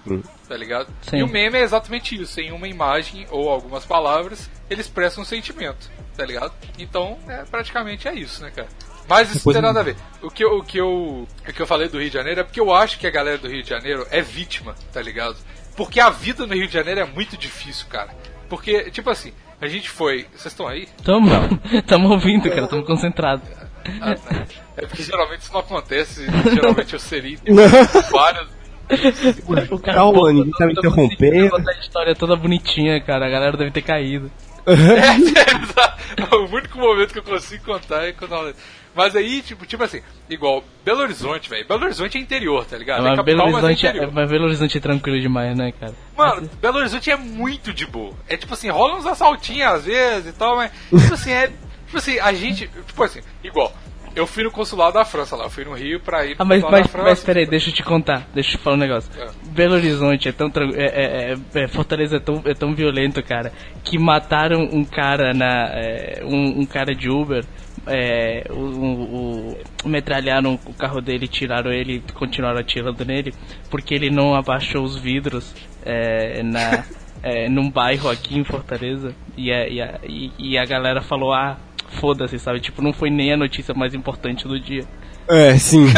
Tá ligado? Sim. E o meme é exatamente isso. Em uma imagem ou algumas palavras, ele expressa um sentimento. Tá ligado? Então, é, praticamente é isso, né, cara? Mas isso não tem nada a ver. O que, eu, o, que eu, o que eu falei do Rio de Janeiro é porque eu acho que a galera do Rio de Janeiro é vítima, tá ligado? Porque a vida no Rio de Janeiro é muito difícil, cara. Porque, tipo assim, a gente foi. Vocês estão aí? Tamo, tamo ouvindo, cara, tamo concentrado. Ah, tá. É porque geralmente isso não acontece. Geralmente eu seria várias. O Calma, ninguém tá me interrompendo. a história toda bonitinha, cara. A galera deve ter caído. É, o único momento que eu consigo contar é quando ela... Mas aí, tipo, tipo assim, igual Belo Horizonte, velho. Belo Horizonte é interior, tá ligado? é Mas Belo, capital, mas é Horizonte é, interior. mas Belo Horizonte é tranquilo demais, né, cara? Mano, Belo Horizonte é muito de boa. É tipo assim, rola uns assaltinhos às vezes e tal, mas. Tipo assim, é. Tipo assim, a gente. Tipo assim, igual. Eu fui no consulado da França lá, eu fui no Rio pra ir Ah, mas, mas, da mas França. peraí, deixa eu te contar, deixa eu te falar um negócio. É. Belo Horizonte é tão é, é, é, é, Fortaleza é tão, é tão violento, cara, que mataram um cara na. é, um, um cara de Uber. É, o, o- o- metralharam o carro dele, tiraram ele e continuaram atirando nele porque ele não abaixou os vidros na, é, num bairro aqui em Fortaleza e a, e a, e- e a galera falou, ah, foda-se, sabe? Tipo, não foi nem a notícia mais importante do dia. É, sim.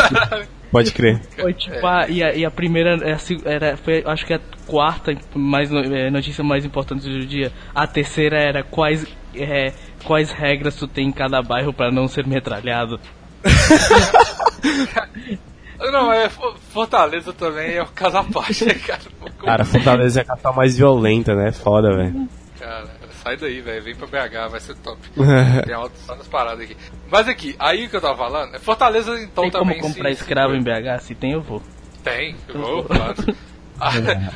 Pode crer. Foi tipo, a, e, a, e a primeira é era, foi, acho que a quarta mais, no- é, notícia mais importante do dia. A terceira era quais, é, quais regras tu tem em cada bairro pra não ser metralhado. Não, é Fo- Fortaleza também é o caso à parte, né, cara? Cara, Fortaleza é a capital mais violenta, né? Foda, velho. Cara, sai daí, velho. Vem pra BH, vai ser top. Tem altas paradas aqui. Mas aqui, aí que eu tava falando, Fortaleza então tem como também comprar se- escravo em BH? Se tem, eu vou. Tem, eu vou, claro.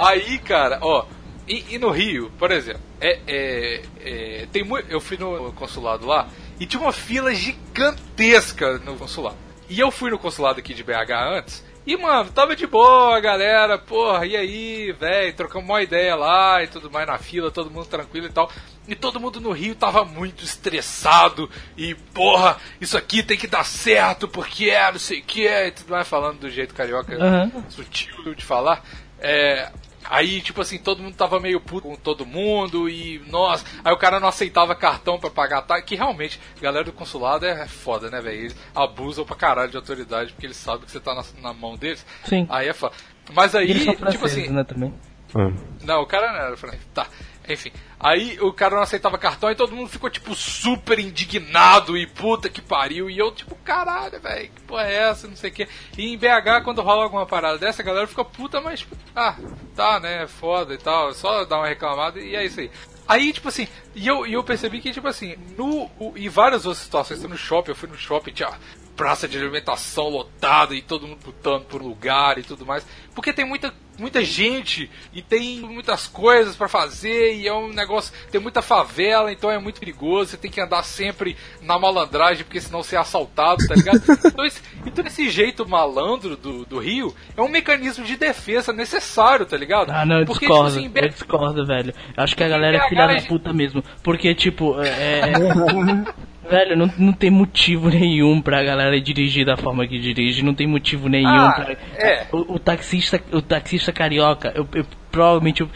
Aí, cara, ó, e, e no Rio, por exemplo, é, é, é, tem mu- eu fui no consulado lá e tinha uma fila gigantesca no consulado. E eu fui no consulado aqui de BH antes. E, mano, tava de boa, galera, porra, e aí, velho, trocamos uma ideia lá e tudo mais na fila, todo mundo tranquilo e tal. E todo mundo no Rio tava muito estressado e, porra, isso aqui tem que dar certo, porque é, não sei o que é, e tudo mais, falando do jeito carioca Aham. sutil de falar. É, aí, tipo assim, todo mundo tava meio puto com todo mundo e, nossa, aí o cara não aceitava cartão pra pagar taxa, que realmente, galera do consulado é foda, né, velho? Eles abusam pra caralho de autoridade porque eles sabem que você tá na, na mão deles. Sim. Aí é foda. Mas aí, eles são tipo assim, né, também. Ah. não, o cara não era francês. Tá. Enfim. Aí o cara não aceitava cartão e todo mundo ficou, tipo, super indignado e puta que pariu. E eu, tipo, caralho, velho, que porra é essa? Não sei o quê. E em BH, quando rola alguma parada dessa, a galera fica puta, mas, tipo, ah, tá, né, foda e tal. Só dar uma reclamada e é isso aí. Aí, tipo assim, e eu, e eu percebi que, tipo assim, no, o, em várias outras situações, no shopping, eu fui no shopping, tinha praça de alimentação lotada e todo mundo lutando por lugar e tudo mais. Porque tem muita, muita gente e tem muitas coisas pra fazer e é um negócio. Tem muita favela, então é muito perigoso. Você tem que andar sempre na malandragem, porque senão você é assaltado, tá ligado? então, esse, então esse jeito malandro do, do Rio é um mecanismo de defesa necessário, tá ligado? Ah, não, eu porque, discordo. tipo assim, eu discordo, velho. Eu acho que a galera é filha da gente- puta mesmo. Porque, tipo, é. velho, não, não tem motivo nenhum pra galera dirigir da forma que dirige. Não tem motivo nenhum Ah, pra. é. O, o taxista, o taxista carioca, eu, eu provavelmente. eu-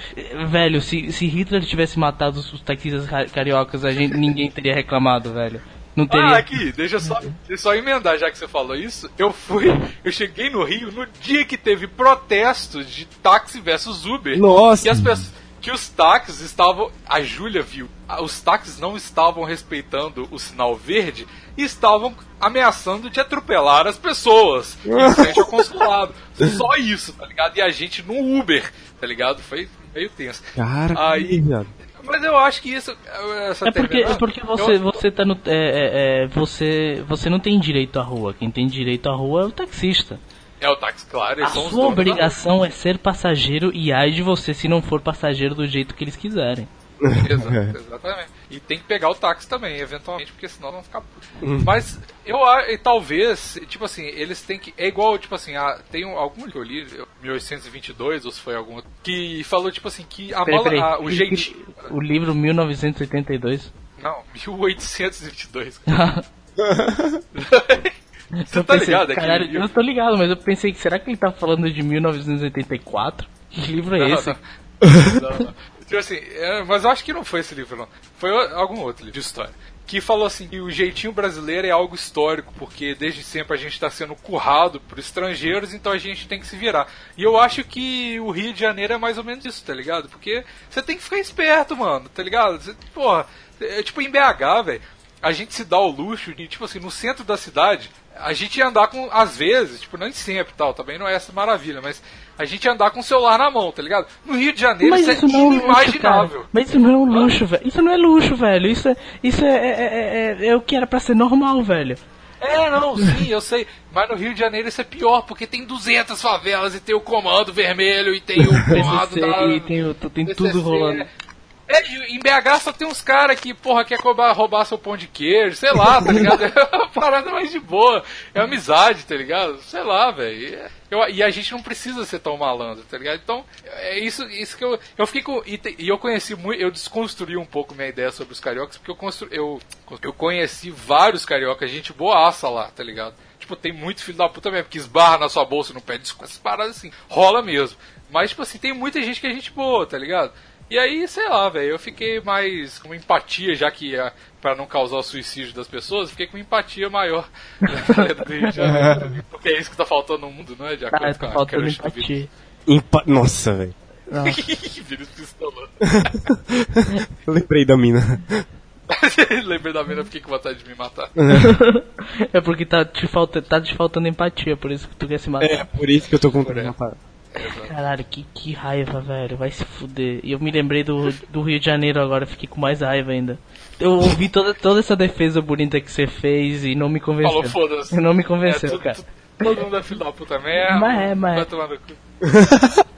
velho, se, se Hitler tivesse matado os, os taxistas ca- cariocas, a gente, ninguém teria reclamado, velho. Não teria. Ah, aqui, deixa eu só, deixa só emendar, já que você falou isso. Eu fui, eu cheguei no Rio no dia que teve protestos de táxi versus Uber. Nossa. E as pessoas. Que os táxis estavam. A Júlia viu. Os táxis não estavam respeitando o sinal verde e estavam ameaçando de atropelar as pessoas em frente ao consulado. Só isso, tá ligado? E a gente no Uber, tá ligado? Foi meio tenso. Cara, Aí-. Mas eu acho que isso. Essa É porque, é porque eu- você, você tá no. É, é, é, você, você não tem direito à rua. Quem tem direito à rua é o taxista. É o táxi, claro. A Eles são os sua da obrigação é ser passageiro e ai de você se não for passageiro do jeito que eles quiserem. Exa- exatamente. E tem que pegar o táxi também, eventualmente, porque senão vão ficar putos. Mas eu a- e talvez, tipo assim, eles têm que. É igual, tipo assim, a, tem um, algum que eu li, 1822, ou se foi algum outro, que falou, tipo assim, que a Peraí, mala. peraí. a- o jeitinho. O livro 1982. Não, 1822. Você Eu tá pensei, ligado? É caralho, aquele eu livro? tô ligado, mas eu pensei que será que ele tá falando de 1984? Que livro é Não, esse? não. Não. Tipo assim, é, mas eu acho que não foi esse livro, não. Foi algum outro livro de história. Que falou assim que o jeitinho brasileiro é algo histórico, porque desde sempre a gente está sendo currado por estrangeiros, então a gente tem que se virar. E eu acho que o Rio de Janeiro é mais ou menos isso, tá ligado? Porque você tem que ficar esperto, mano, tá ligado? Você, porra, é, tipo em BH, velho, a gente se dá o luxo de, tipo assim, no centro da cidade, a gente ia andar com, às vezes, tipo, nem sempre tal, também não é essa maravilha, mas a gente ia andar com o celular na mão, tá ligado? No Rio de Janeiro Mas isso, isso é é um luxo, inimaginável. Mas isso não é um luxo, velho. Isso não é luxo, velho. Isso é, isso é, é, é, é- é o que era pra ser normal, velho. É, não, sim, eu sei. Mas no Rio de Janeiro isso é pior, porque tem 200 favelas e tem o comando vermelho e tem o comando PCC da... e tem, o- tem PCC. tudo rolando. É, em BH só tem uns caras que, porra, quer roubar, roubar seu pão de queijo, sei lá, tá ligado? É uma parada mais de boa. É amizade, tá ligado? Sei lá, velho. Eu- E a gente não precisa ser tão malandro, tá ligado? Então, é isso, isso que eu. Eu fiquei com. E, te- e eu conheci muito. Eu desconstruí um pouco minha ideia sobre os cariocas, porque eu, constru, eu, eu conheci vários cariocas, gente boaça lá, tá ligado? Tipo, tem muito filho da puta mesmo, que esbarra na sua bolsa e não pede desculpa. Essas paradas assim. Rola mesmo. Mas, tipo assim, tem muita gente que é gente boa, tá ligado? E aí, sei lá, velho, eu fiquei mais com empatia, já que é pra não causar o suicídio das pessoas, fiquei com empatia maior de. Porque é isso que tá faltando no mundo, não é? De acordo Ah, com tá a faltando crush do empatia. Empa- Nossa, velho. Vírus pistolando. Eu lembrei da mina. Lembrei da mina, fiquei com vontade de me matar. É porque tá te, falta, tá te faltando empatia, por isso que tu quer se matar. É, por isso que eu tô com uma Caralho, que, que raiva, velho. Vai se fuder. E eu me lembrei do, do Rio de Janeiro agora, fiquei com mais raiva ainda. Eu ouvi toda, toda essa defesa bonita que você fez e não me convenceu. Falou, foda-se. Não me convenceu, É, tu- cara. tu- Todo mundo é filho da puta mesmo. Mas é, mas é. Vai tomar no cu.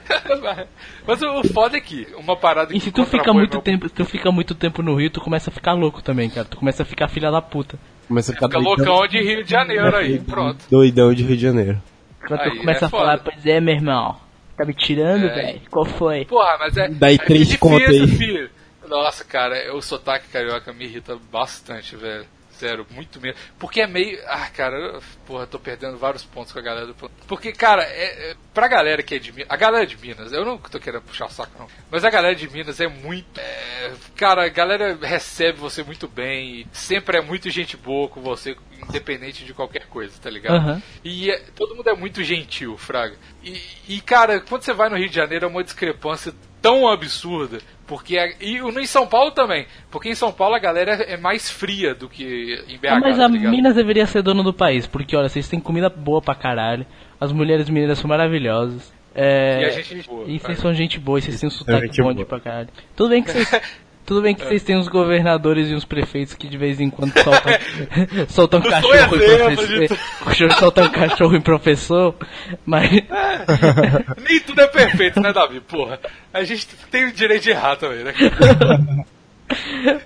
Mas o foda é que uma parada E que se tu fica muito meu- tempo, se tu fica muito tempo no Rio, tu começa a ficar louco também, cara. Tu começa a ficar filha da puta. Começa a ficar Fica doidão, loucão de Rio de Janeiro aí, pronto. doidão de Rio de Janeiro. Quando Aí, tu começa é a falar, foda. pois é, meu irmão. Tá me tirando, É. velho? Qual foi? Porra, mas é. Daí é três difícil, aí. filho. Nossa, cara, o sotaque carioca me irrita bastante, velho. Muito mesmo. Porque é meio. Ah, cara, porra, tô perdendo vários pontos com a galera do. Porque, cara, é, é, pra galera que é de Minas. A galera de Minas, eu não tô querendo puxar o saco, não. Mas a galera de Minas é muito. é, cara, a galera recebe você muito bem. E sempre é muito gente boa com você, independente de qualquer coisa, tá ligado? Aham. E é- todo mundo é muito gentil, Fraga. E, e, cara, quando você vai no Rio de Janeiro é uma discrepância tão absurda. Porque a- e em São Paulo também. Porque em São Paulo a galera é mais fria do que em BH. Ah, mas tá a? Minas deveria ser dono do país, porque olha, vocês têm comida boa pra caralho, as mulheres mineiras são maravilhosas. É, E a gente é gente boa, e cara. vocês são gente boa, e vocês têm um sotaque gente bom boa. de pra caralho. Tudo bem que vocês. Tudo bem que vocês têm uns governadores e uns prefeitos que de vez em quando soltam, soltam Não sou cachorro em professor. Soltam cachorro em professor, mas. Nem tudo é perfeito, né, Davi? Porra. A gente tem o direito de errar também, né?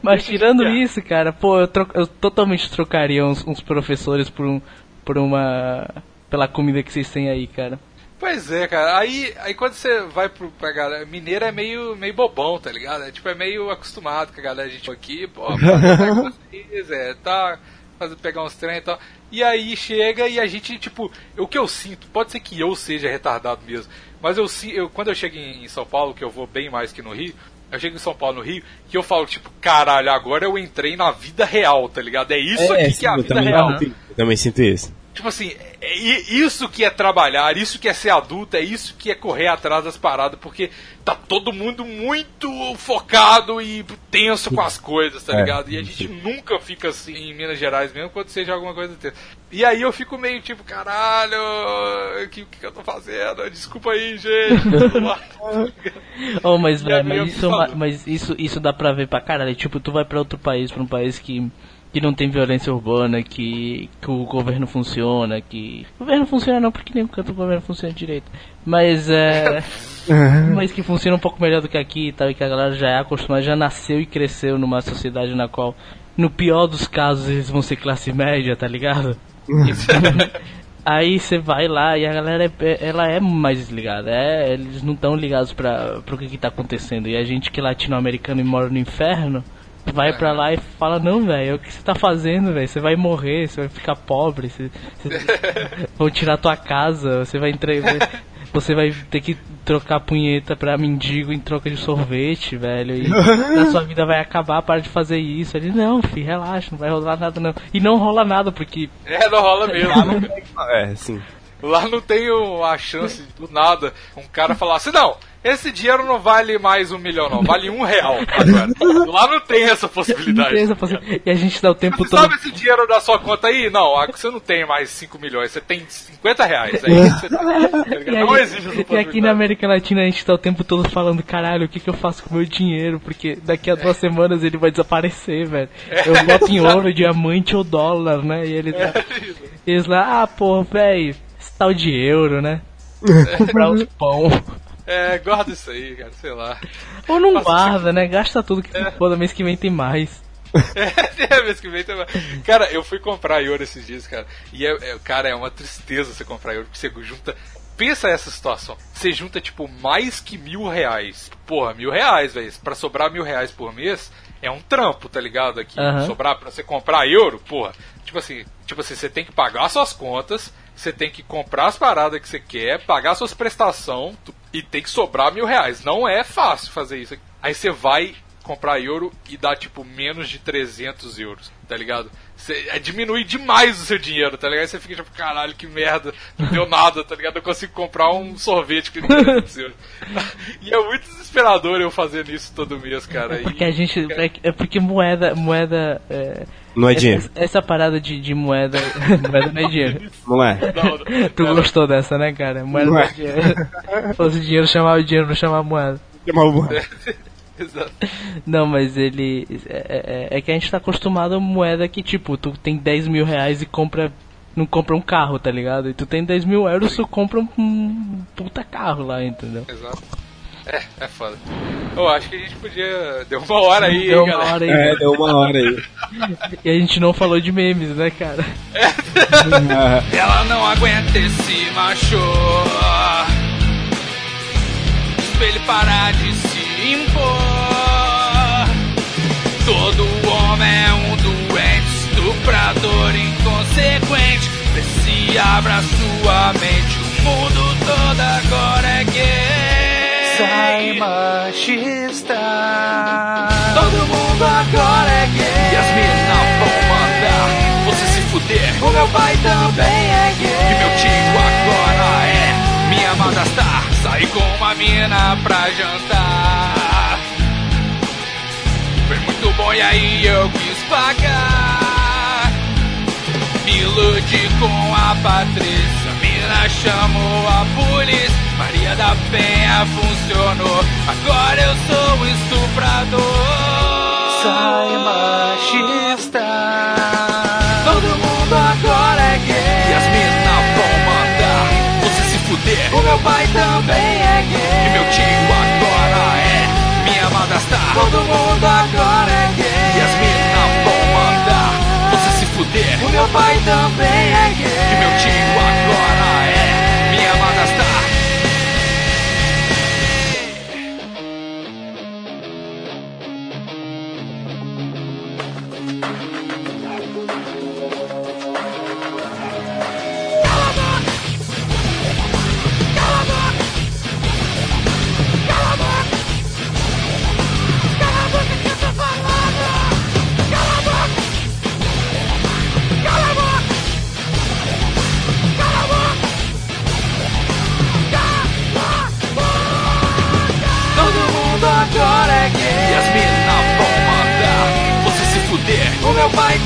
Mas tirando isso, cara, pô, eu, tro- eu totalmente trocaria uns, uns professores por um. por uma. pela comida que vocês têm aí, cara. Pois é, cara. Aí, aí quando você vai pro, pra galera. Mineiro é meio, meio bobão, tá ligado? É, tipo, é meio acostumado com a galera, a gente aqui, pô, vocês, é, tá. Fazer, pegar uns trem e tal. E aí chega e a gente, tipo, o que eu sinto, pode ser que eu seja retardado mesmo, mas eu, eu quando eu chego em São Paulo, que eu vou bem mais que no Rio, eu chego em São Paulo, no Rio, que eu falo, tipo, caralho, agora eu entrei na vida real, tá ligado? É isso aqui sim, que é a vida real. também sinto isso. Tipo assim, é i- isso que é trabalhar, isso que é ser adulto, é isso que é correr atrás das paradas, porque tá todo mundo muito focado e tenso com as coisas, tá É, ligado? E a gente nunca fica assim em Minas Gerais mesmo quando seja alguma coisa tensa. E aí eu fico meio tipo, caralho, o que, que eu tô fazendo? Desculpa aí, gente. Oh, mas, velho, mas, isso, é mas isso, isso dá pra ver pra caralho. Tipo, tu vai pra outro país, pra um país que, que não tem violência urbana, que, que o governo funciona, que. O governo funciona não, porque nem canto o governo funciona direito. Mas é. mas que funciona um pouco melhor do que aqui e tal, e que a galera já é acostumada, já nasceu e cresceu numa sociedade na qual, no pior dos casos, eles vão ser classe média, tá ligado? Aí você vai lá e a galera é, ela é mais desligada. É, eles não estão ligados para pro que, que tá acontecendo. E a gente que é latino-americano e mora no inferno, vai pra lá e fala, não, velho, o que você tá fazendo, velho? Você vai morrer, você vai ficar pobre, você, você- vão tirar tua casa, você vai entregar. Você vai ter que trocar punheta pra mendigo em troca de sorvete, velho. E a sua vida vai acabar, para de fazer isso. Ele, não, filho, relaxa, não vai rolar nada não. E não rola nada, porque é, não rola mesmo. É, sim. Lá não tem a chance do nada um cara falar assim, não, esse dinheiro não vale mais um milhão, não, vale um real agora. Lá não tem essa possibilidade. Beleza, possi- E a gente dá o tempo Você todo. sabe esse dinheiro da sua conta aí? Não, você não tem mais 5 milhões, você tem 50 reais. É isso que você tem, tá não aí- existe essa e aqui possibilidade. na América Latina a gente tá o tempo todo falando, caralho, o que, que eu faço com o meu dinheiro? Porque daqui a duas semanas ele vai desaparecer, velho. Eu boto em ouro, diamante ou dólar, né? E ele tá, eles lá, ah, pô, velho, esse tal de euro, né? Comprar uns pão. É, guarda isso aí, cara, sei lá. Ou não Nossa, guarda, né? Gasta tudo que for foda, mês que vem tem mais. É, mês que vem tem mais. Cara, eu fui comprar euro esses dias, cara. E, é, é- cara, é uma tristeza você comprar euro, porque você junta. Pensa essa situação. Você junta, tipo, mais que mil reais. Porra, mil reais, velho. Pra sobrar mil reais por mês, é um trampo, tá ligado? Aqui, Aham. sobrar pra você comprar euro, porra. Tipo assim, tipo assim, você tem que pagar suas contas, você tem que comprar as paradas que você quer, pagar suas prestações e tem que sobrar mil reais. Não é fácil fazer isso. Aí você vai comprar euro e dá tipo menos de 300 euros, tá ligado? Você é, diminui demais o seu dinheiro, tá ligado? Aí você fica tipo, caralho, que merda, não deu nada, tá ligado? Eu consigo comprar um sorvete que 300 euros. E é muito desesperador eu fazendo isso todo mês, cara. E- Porque a gente. É, é porque moeda. moeda é, Não é dinheiro. essa, essa parada de, de moeda. moeda não é dinheiro. Não é? Tu não, gostou dessa, né, cara? Moeda não é dinheiro. Se fosse dinheiro, chamava dinheiro, não chamava moeda. Exato. Não, mas ele. É, é- é que a gente tá acostumado a moeda que, tipo, tu tem 10 mil reais e compra. Não compra um carro, tá ligado? E tu tem 10 mil euros, tu compra um, um puta carro lá, entendeu? Exato. É, é foda. Eu acho que a gente podia. Deu uma hora aí, Deu hein, uma galera. hora aí. É, deu uma hora aí. E a gente não falou de memes, né, cara? Ela não aguenta esse macho. Espelho parar de se impor. Todo homem é um doente, estuprador inconsequente. Vê se abra sua mente. O mundo todo agora é gay. Sai machista. Todo mundo agora é gay. E as minas vão mandar você se fuder. O meu pai também é gay. E meu tio agora é minha amada star. Saí com uma mina pra jantar. Foi muito bom e aí eu quis pagar. Me iludi com a Patrícia. Chamou a polícia. Maria da Penha funcionou. Agora eu sou o estuprador. Sai machista. Todo mundo agora é gay. E as minas vão mandar você se fuder. O meu pai também é gay. E meu tio agora é minha amada star. Todo mundo agora é gay. E as minas vão mandar você se fuder. O meu pai também é gay. E meu tio agora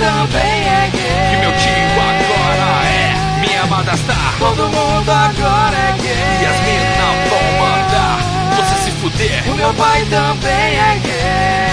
também é gay. E meu tio agora é minha amada star. Todo mundo agora é gay. E as minas vão mandar você se fuder. O meu pai também é gay.